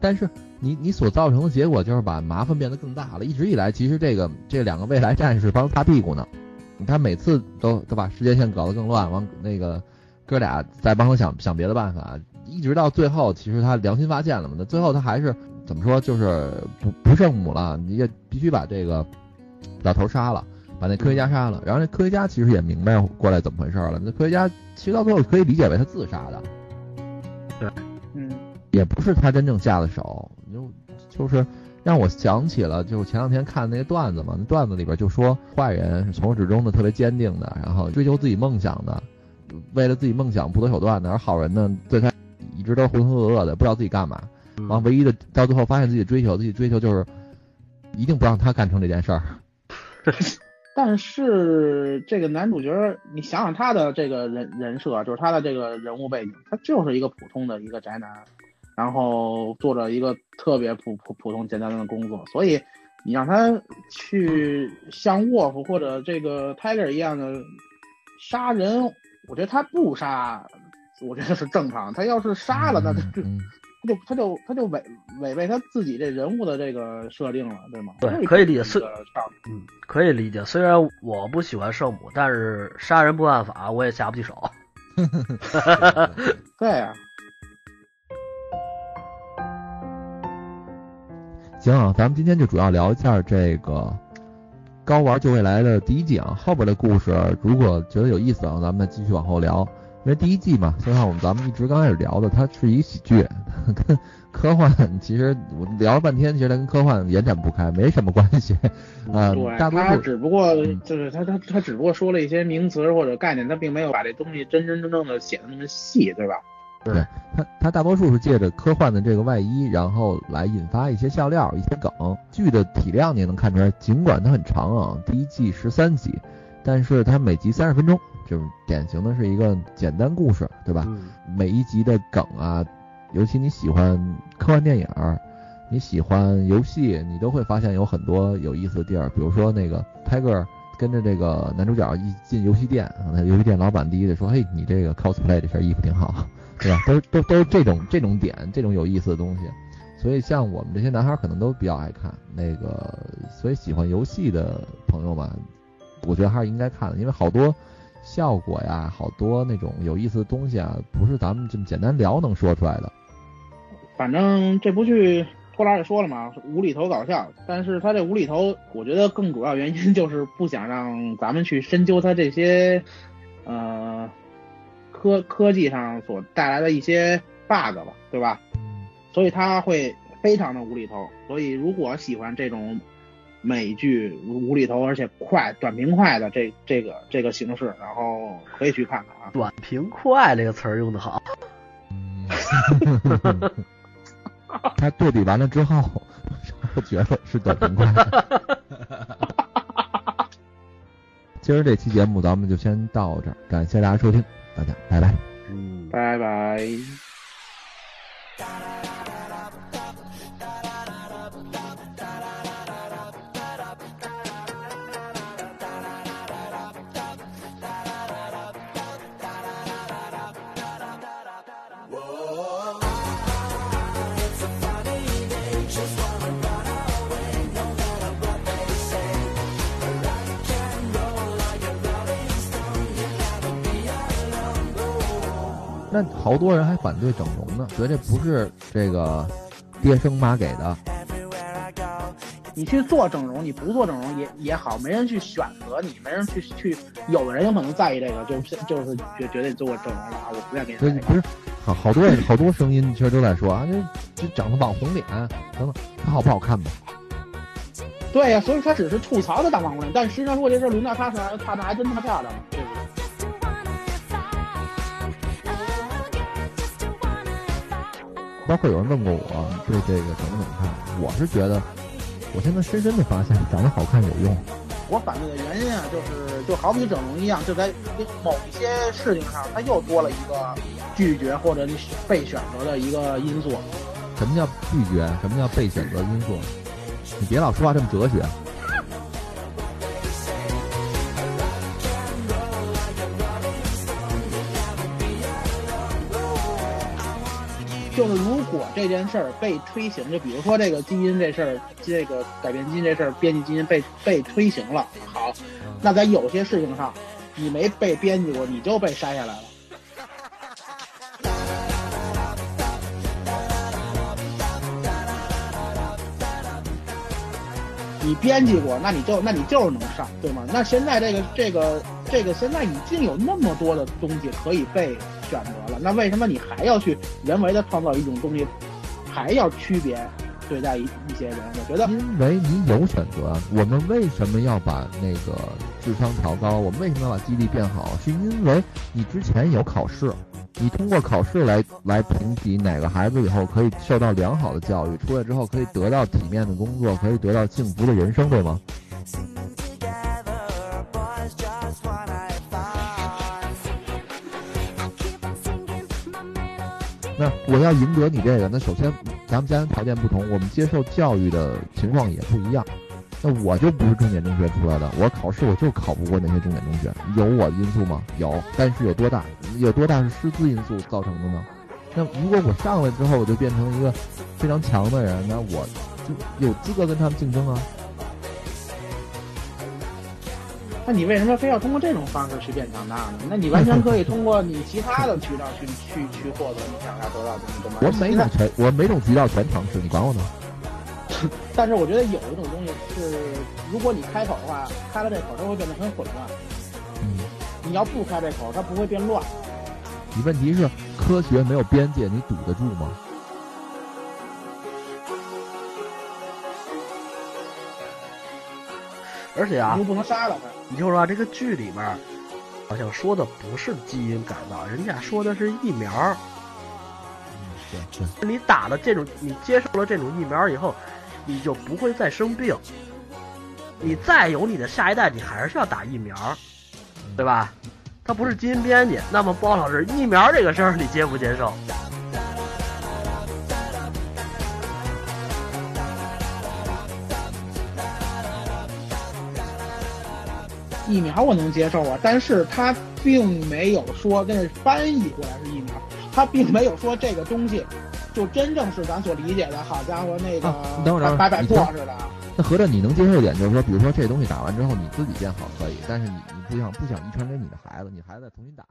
Speaker 4: 但是你你所造成的结果就是把麻烦变得更大了。一直以来，其实这个这两个未来战士帮他擦屁股呢，他每次都都把时间线搞得更乱，往那个哥俩再帮他想想别的办法，一直到最后，其实他良心发现了嘛。那最后他还是怎么说，就是不不圣母了，你也必须把这个老头杀了，把那科学家杀了。然后那科学家其实也明白过来怎么回事了。那科学家其实到最后可以理解为他自杀的，对
Speaker 3: 嗯，
Speaker 4: 也不是他真正下的手，就就是让我想起了，就是前两天看那个段子嘛，那段子里边就说坏人是从始至终的特别坚定的，然后追求自己梦想的，为了自己梦想不择手段的，而好人呢，最开一直都浑浑噩噩的，不知道自己干嘛，然后唯一的到最后发现自己追求，自己追求就是一定不让他干成这件事儿。[LAUGHS]
Speaker 3: 但是这个男主角，你想想他的这个人人设，就是他的这个人物背景，他就是一个普通的一个宅男，然后做着一个特别普普普通简单的工作，所以你让他去像沃夫或者这个 Tiger 一样的杀人，我觉得他不杀，我觉得是正常。他要是杀了，那他就
Speaker 4: 嗯
Speaker 3: 他就他就他就违违背他自己这人物的这个设定了，对吗？
Speaker 2: 对可以理解是嗯，可以理解。虽然我不喜欢圣母，但是杀人不犯法，我也下不去手。[LAUGHS] [LAUGHS]
Speaker 3: 对啊呀、
Speaker 4: 行啊，咱们今天就主要聊一下这个《高玩救未来》的第一季啊，后边的故事如果觉得有意思啊，咱们再继续往后聊。因为第一季嘛，就像我们咱们一直刚开始聊的，它是一喜剧，跟科幻其实我聊了半天，其实它跟科幻延展不开，没什么关系。呃，
Speaker 3: 对，他
Speaker 4: 大多数
Speaker 3: 只不过
Speaker 4: 嗯
Speaker 3: 就是他他他只不过说了一些名词或者概念，他并没有把这东西真真正正的写的那么细，对吧？
Speaker 4: 对它它大多数是借着科幻的这个外衣，然后来引发一些笑料、一些梗。剧的体量你也能看出来，尽管它很长啊，第一季十三集，但是它每集三十分钟，就是典型的是一个简单故事，对吧？
Speaker 2: 嗯，
Speaker 4: 每一集的梗啊，尤其你喜欢科幻电影儿，你喜欢游戏，你都会发现有很多有意思的地儿。比如说那个 Tiger 跟着这个男主角一进游戏店，那游戏店老板第一个说：“嘿，你这个 cosplay 这身衣服挺好，对吧？” [LAUGHS] 都都都是这种这种点，这种有意思的东西。所以像我们这些男孩儿可能都比较爱看那个，所以喜欢游戏的朋友们，我觉得还是应该看的，因为好多效果呀，好多那种有意思的东西啊，不是咱们这么简单聊能说出来的。
Speaker 3: 反正这部剧托拉也说了嘛，无厘头搞笑，但是他这无厘头，我觉得更主要原因就是不想让咱们去深究他这些呃科科技上所带来的一些 bug 吧，对吧？所以他会非常的无厘头。所以如果喜欢这种美剧无厘头而且快短平快的这这个这个形式，然后可以去看看啊。
Speaker 2: 短平快这个词儿用的好。
Speaker 4: 嗯，他对比完了之后，我觉得是短平快。今儿这期节目咱们就先到这儿，感谢大家收听，大家拜拜。
Speaker 2: 嗯，
Speaker 3: 拜拜。
Speaker 4: 那好多人还反对整容呢，觉得这不是这个爹生妈给的。
Speaker 3: 你去做整容，你不做整容也也好，没人去选择你，没人去去，有的人有可能在意这个，就是就是觉觉得你做过整容了啊，我不愿给你
Speaker 4: 不是好好多人好多声音其实都在说啊，这这长得网红脸等等，他好不好看吧？
Speaker 3: 对呀、所以他只是吐槽他当网红脸，但实际上如果这事儿轮到他身上，他那还真他妈漂亮
Speaker 4: 包括有人问过我对这个怎么怎么看，我是觉得，我现在深深的发现，长得好看有用，
Speaker 3: 我反对的原因啊，就是就好比整容一样，就在某一些事情上，它又多了一个拒绝或者你被选择的一个因素。
Speaker 4: 什么叫拒绝？什么叫被选择因素？你别老说话这么哲学。
Speaker 3: 就是如果这件事儿被推行，就比如说这个基因这事儿，这个改变基因这事儿，编辑基因被被推行了，好，那在有些事情上，你没被编辑过，你就被筛下来了。你编辑过，那你就那你就是能上，对吗？那现在这个这个这个现在已经有那么多的东西可以被选择了，那为什么你还要去人为的创造一种东西，还要区别对待一一些人？我觉得，
Speaker 4: 因为你有选择，我们为什么要把那个智商调高？我们为什么要把记忆力变好？是因为你之前有考试。你通过考试来来评比哪个孩子以后可以受到良好的教育，出来之后可以得到体面的工作，可以得到幸福的人生，对吗？那我要赢得你这个，那首先咱们家庭条件不同，我们接受教育的情况也不一样。那我就不是重点中学出来的，我考试我就考不过那些重点中学，有我的因素吗？有，但是有多大？有多大是师资因素造成的呢？那如果我上来之后我就变成一个非常强的人，那我就有资格跟他们竞争啊。
Speaker 3: 那你为什么非要通过这种方式去变强大呢？那你完全可以通过你其他的渠道去去去获得你想要得到的东西，
Speaker 4: 我每种全我每种渠道全尝试，你管我呢？[LAUGHS]
Speaker 3: 但是我觉得有一种东西是，如果你开口的话，开了这口，它会变得很混乱。
Speaker 4: 嗯，
Speaker 3: 你要不开这口，它不会变乱。
Speaker 4: 你问题是科学没有边界，你堵得住吗？
Speaker 2: 而且啊，
Speaker 3: 你又不能杀了他。
Speaker 2: 你就说这个剧里面，好像说的不是基因改造，人家说的是疫苗。
Speaker 4: 对对。
Speaker 2: 你打了这种，你接受了这种疫苗以后。你就不会再生病，你再有你的下一代，你还是要打疫苗，对吧？它不是基因编辑。那么包老师，疫苗这个事儿你接不接受？
Speaker 3: 疫苗我能接受啊，但是他并没有说那是翻译过来是疫苗，他并没有说这个东西。就真正是咱所理解的，好家伙，那个
Speaker 4: 等会儿
Speaker 3: 摆摆破似的。
Speaker 4: 那合着你能接受一点，就是说，比如说这东西打完之后你自己变好可以，但是你你不想不想遗传给你的孩子，你孩子再重新打。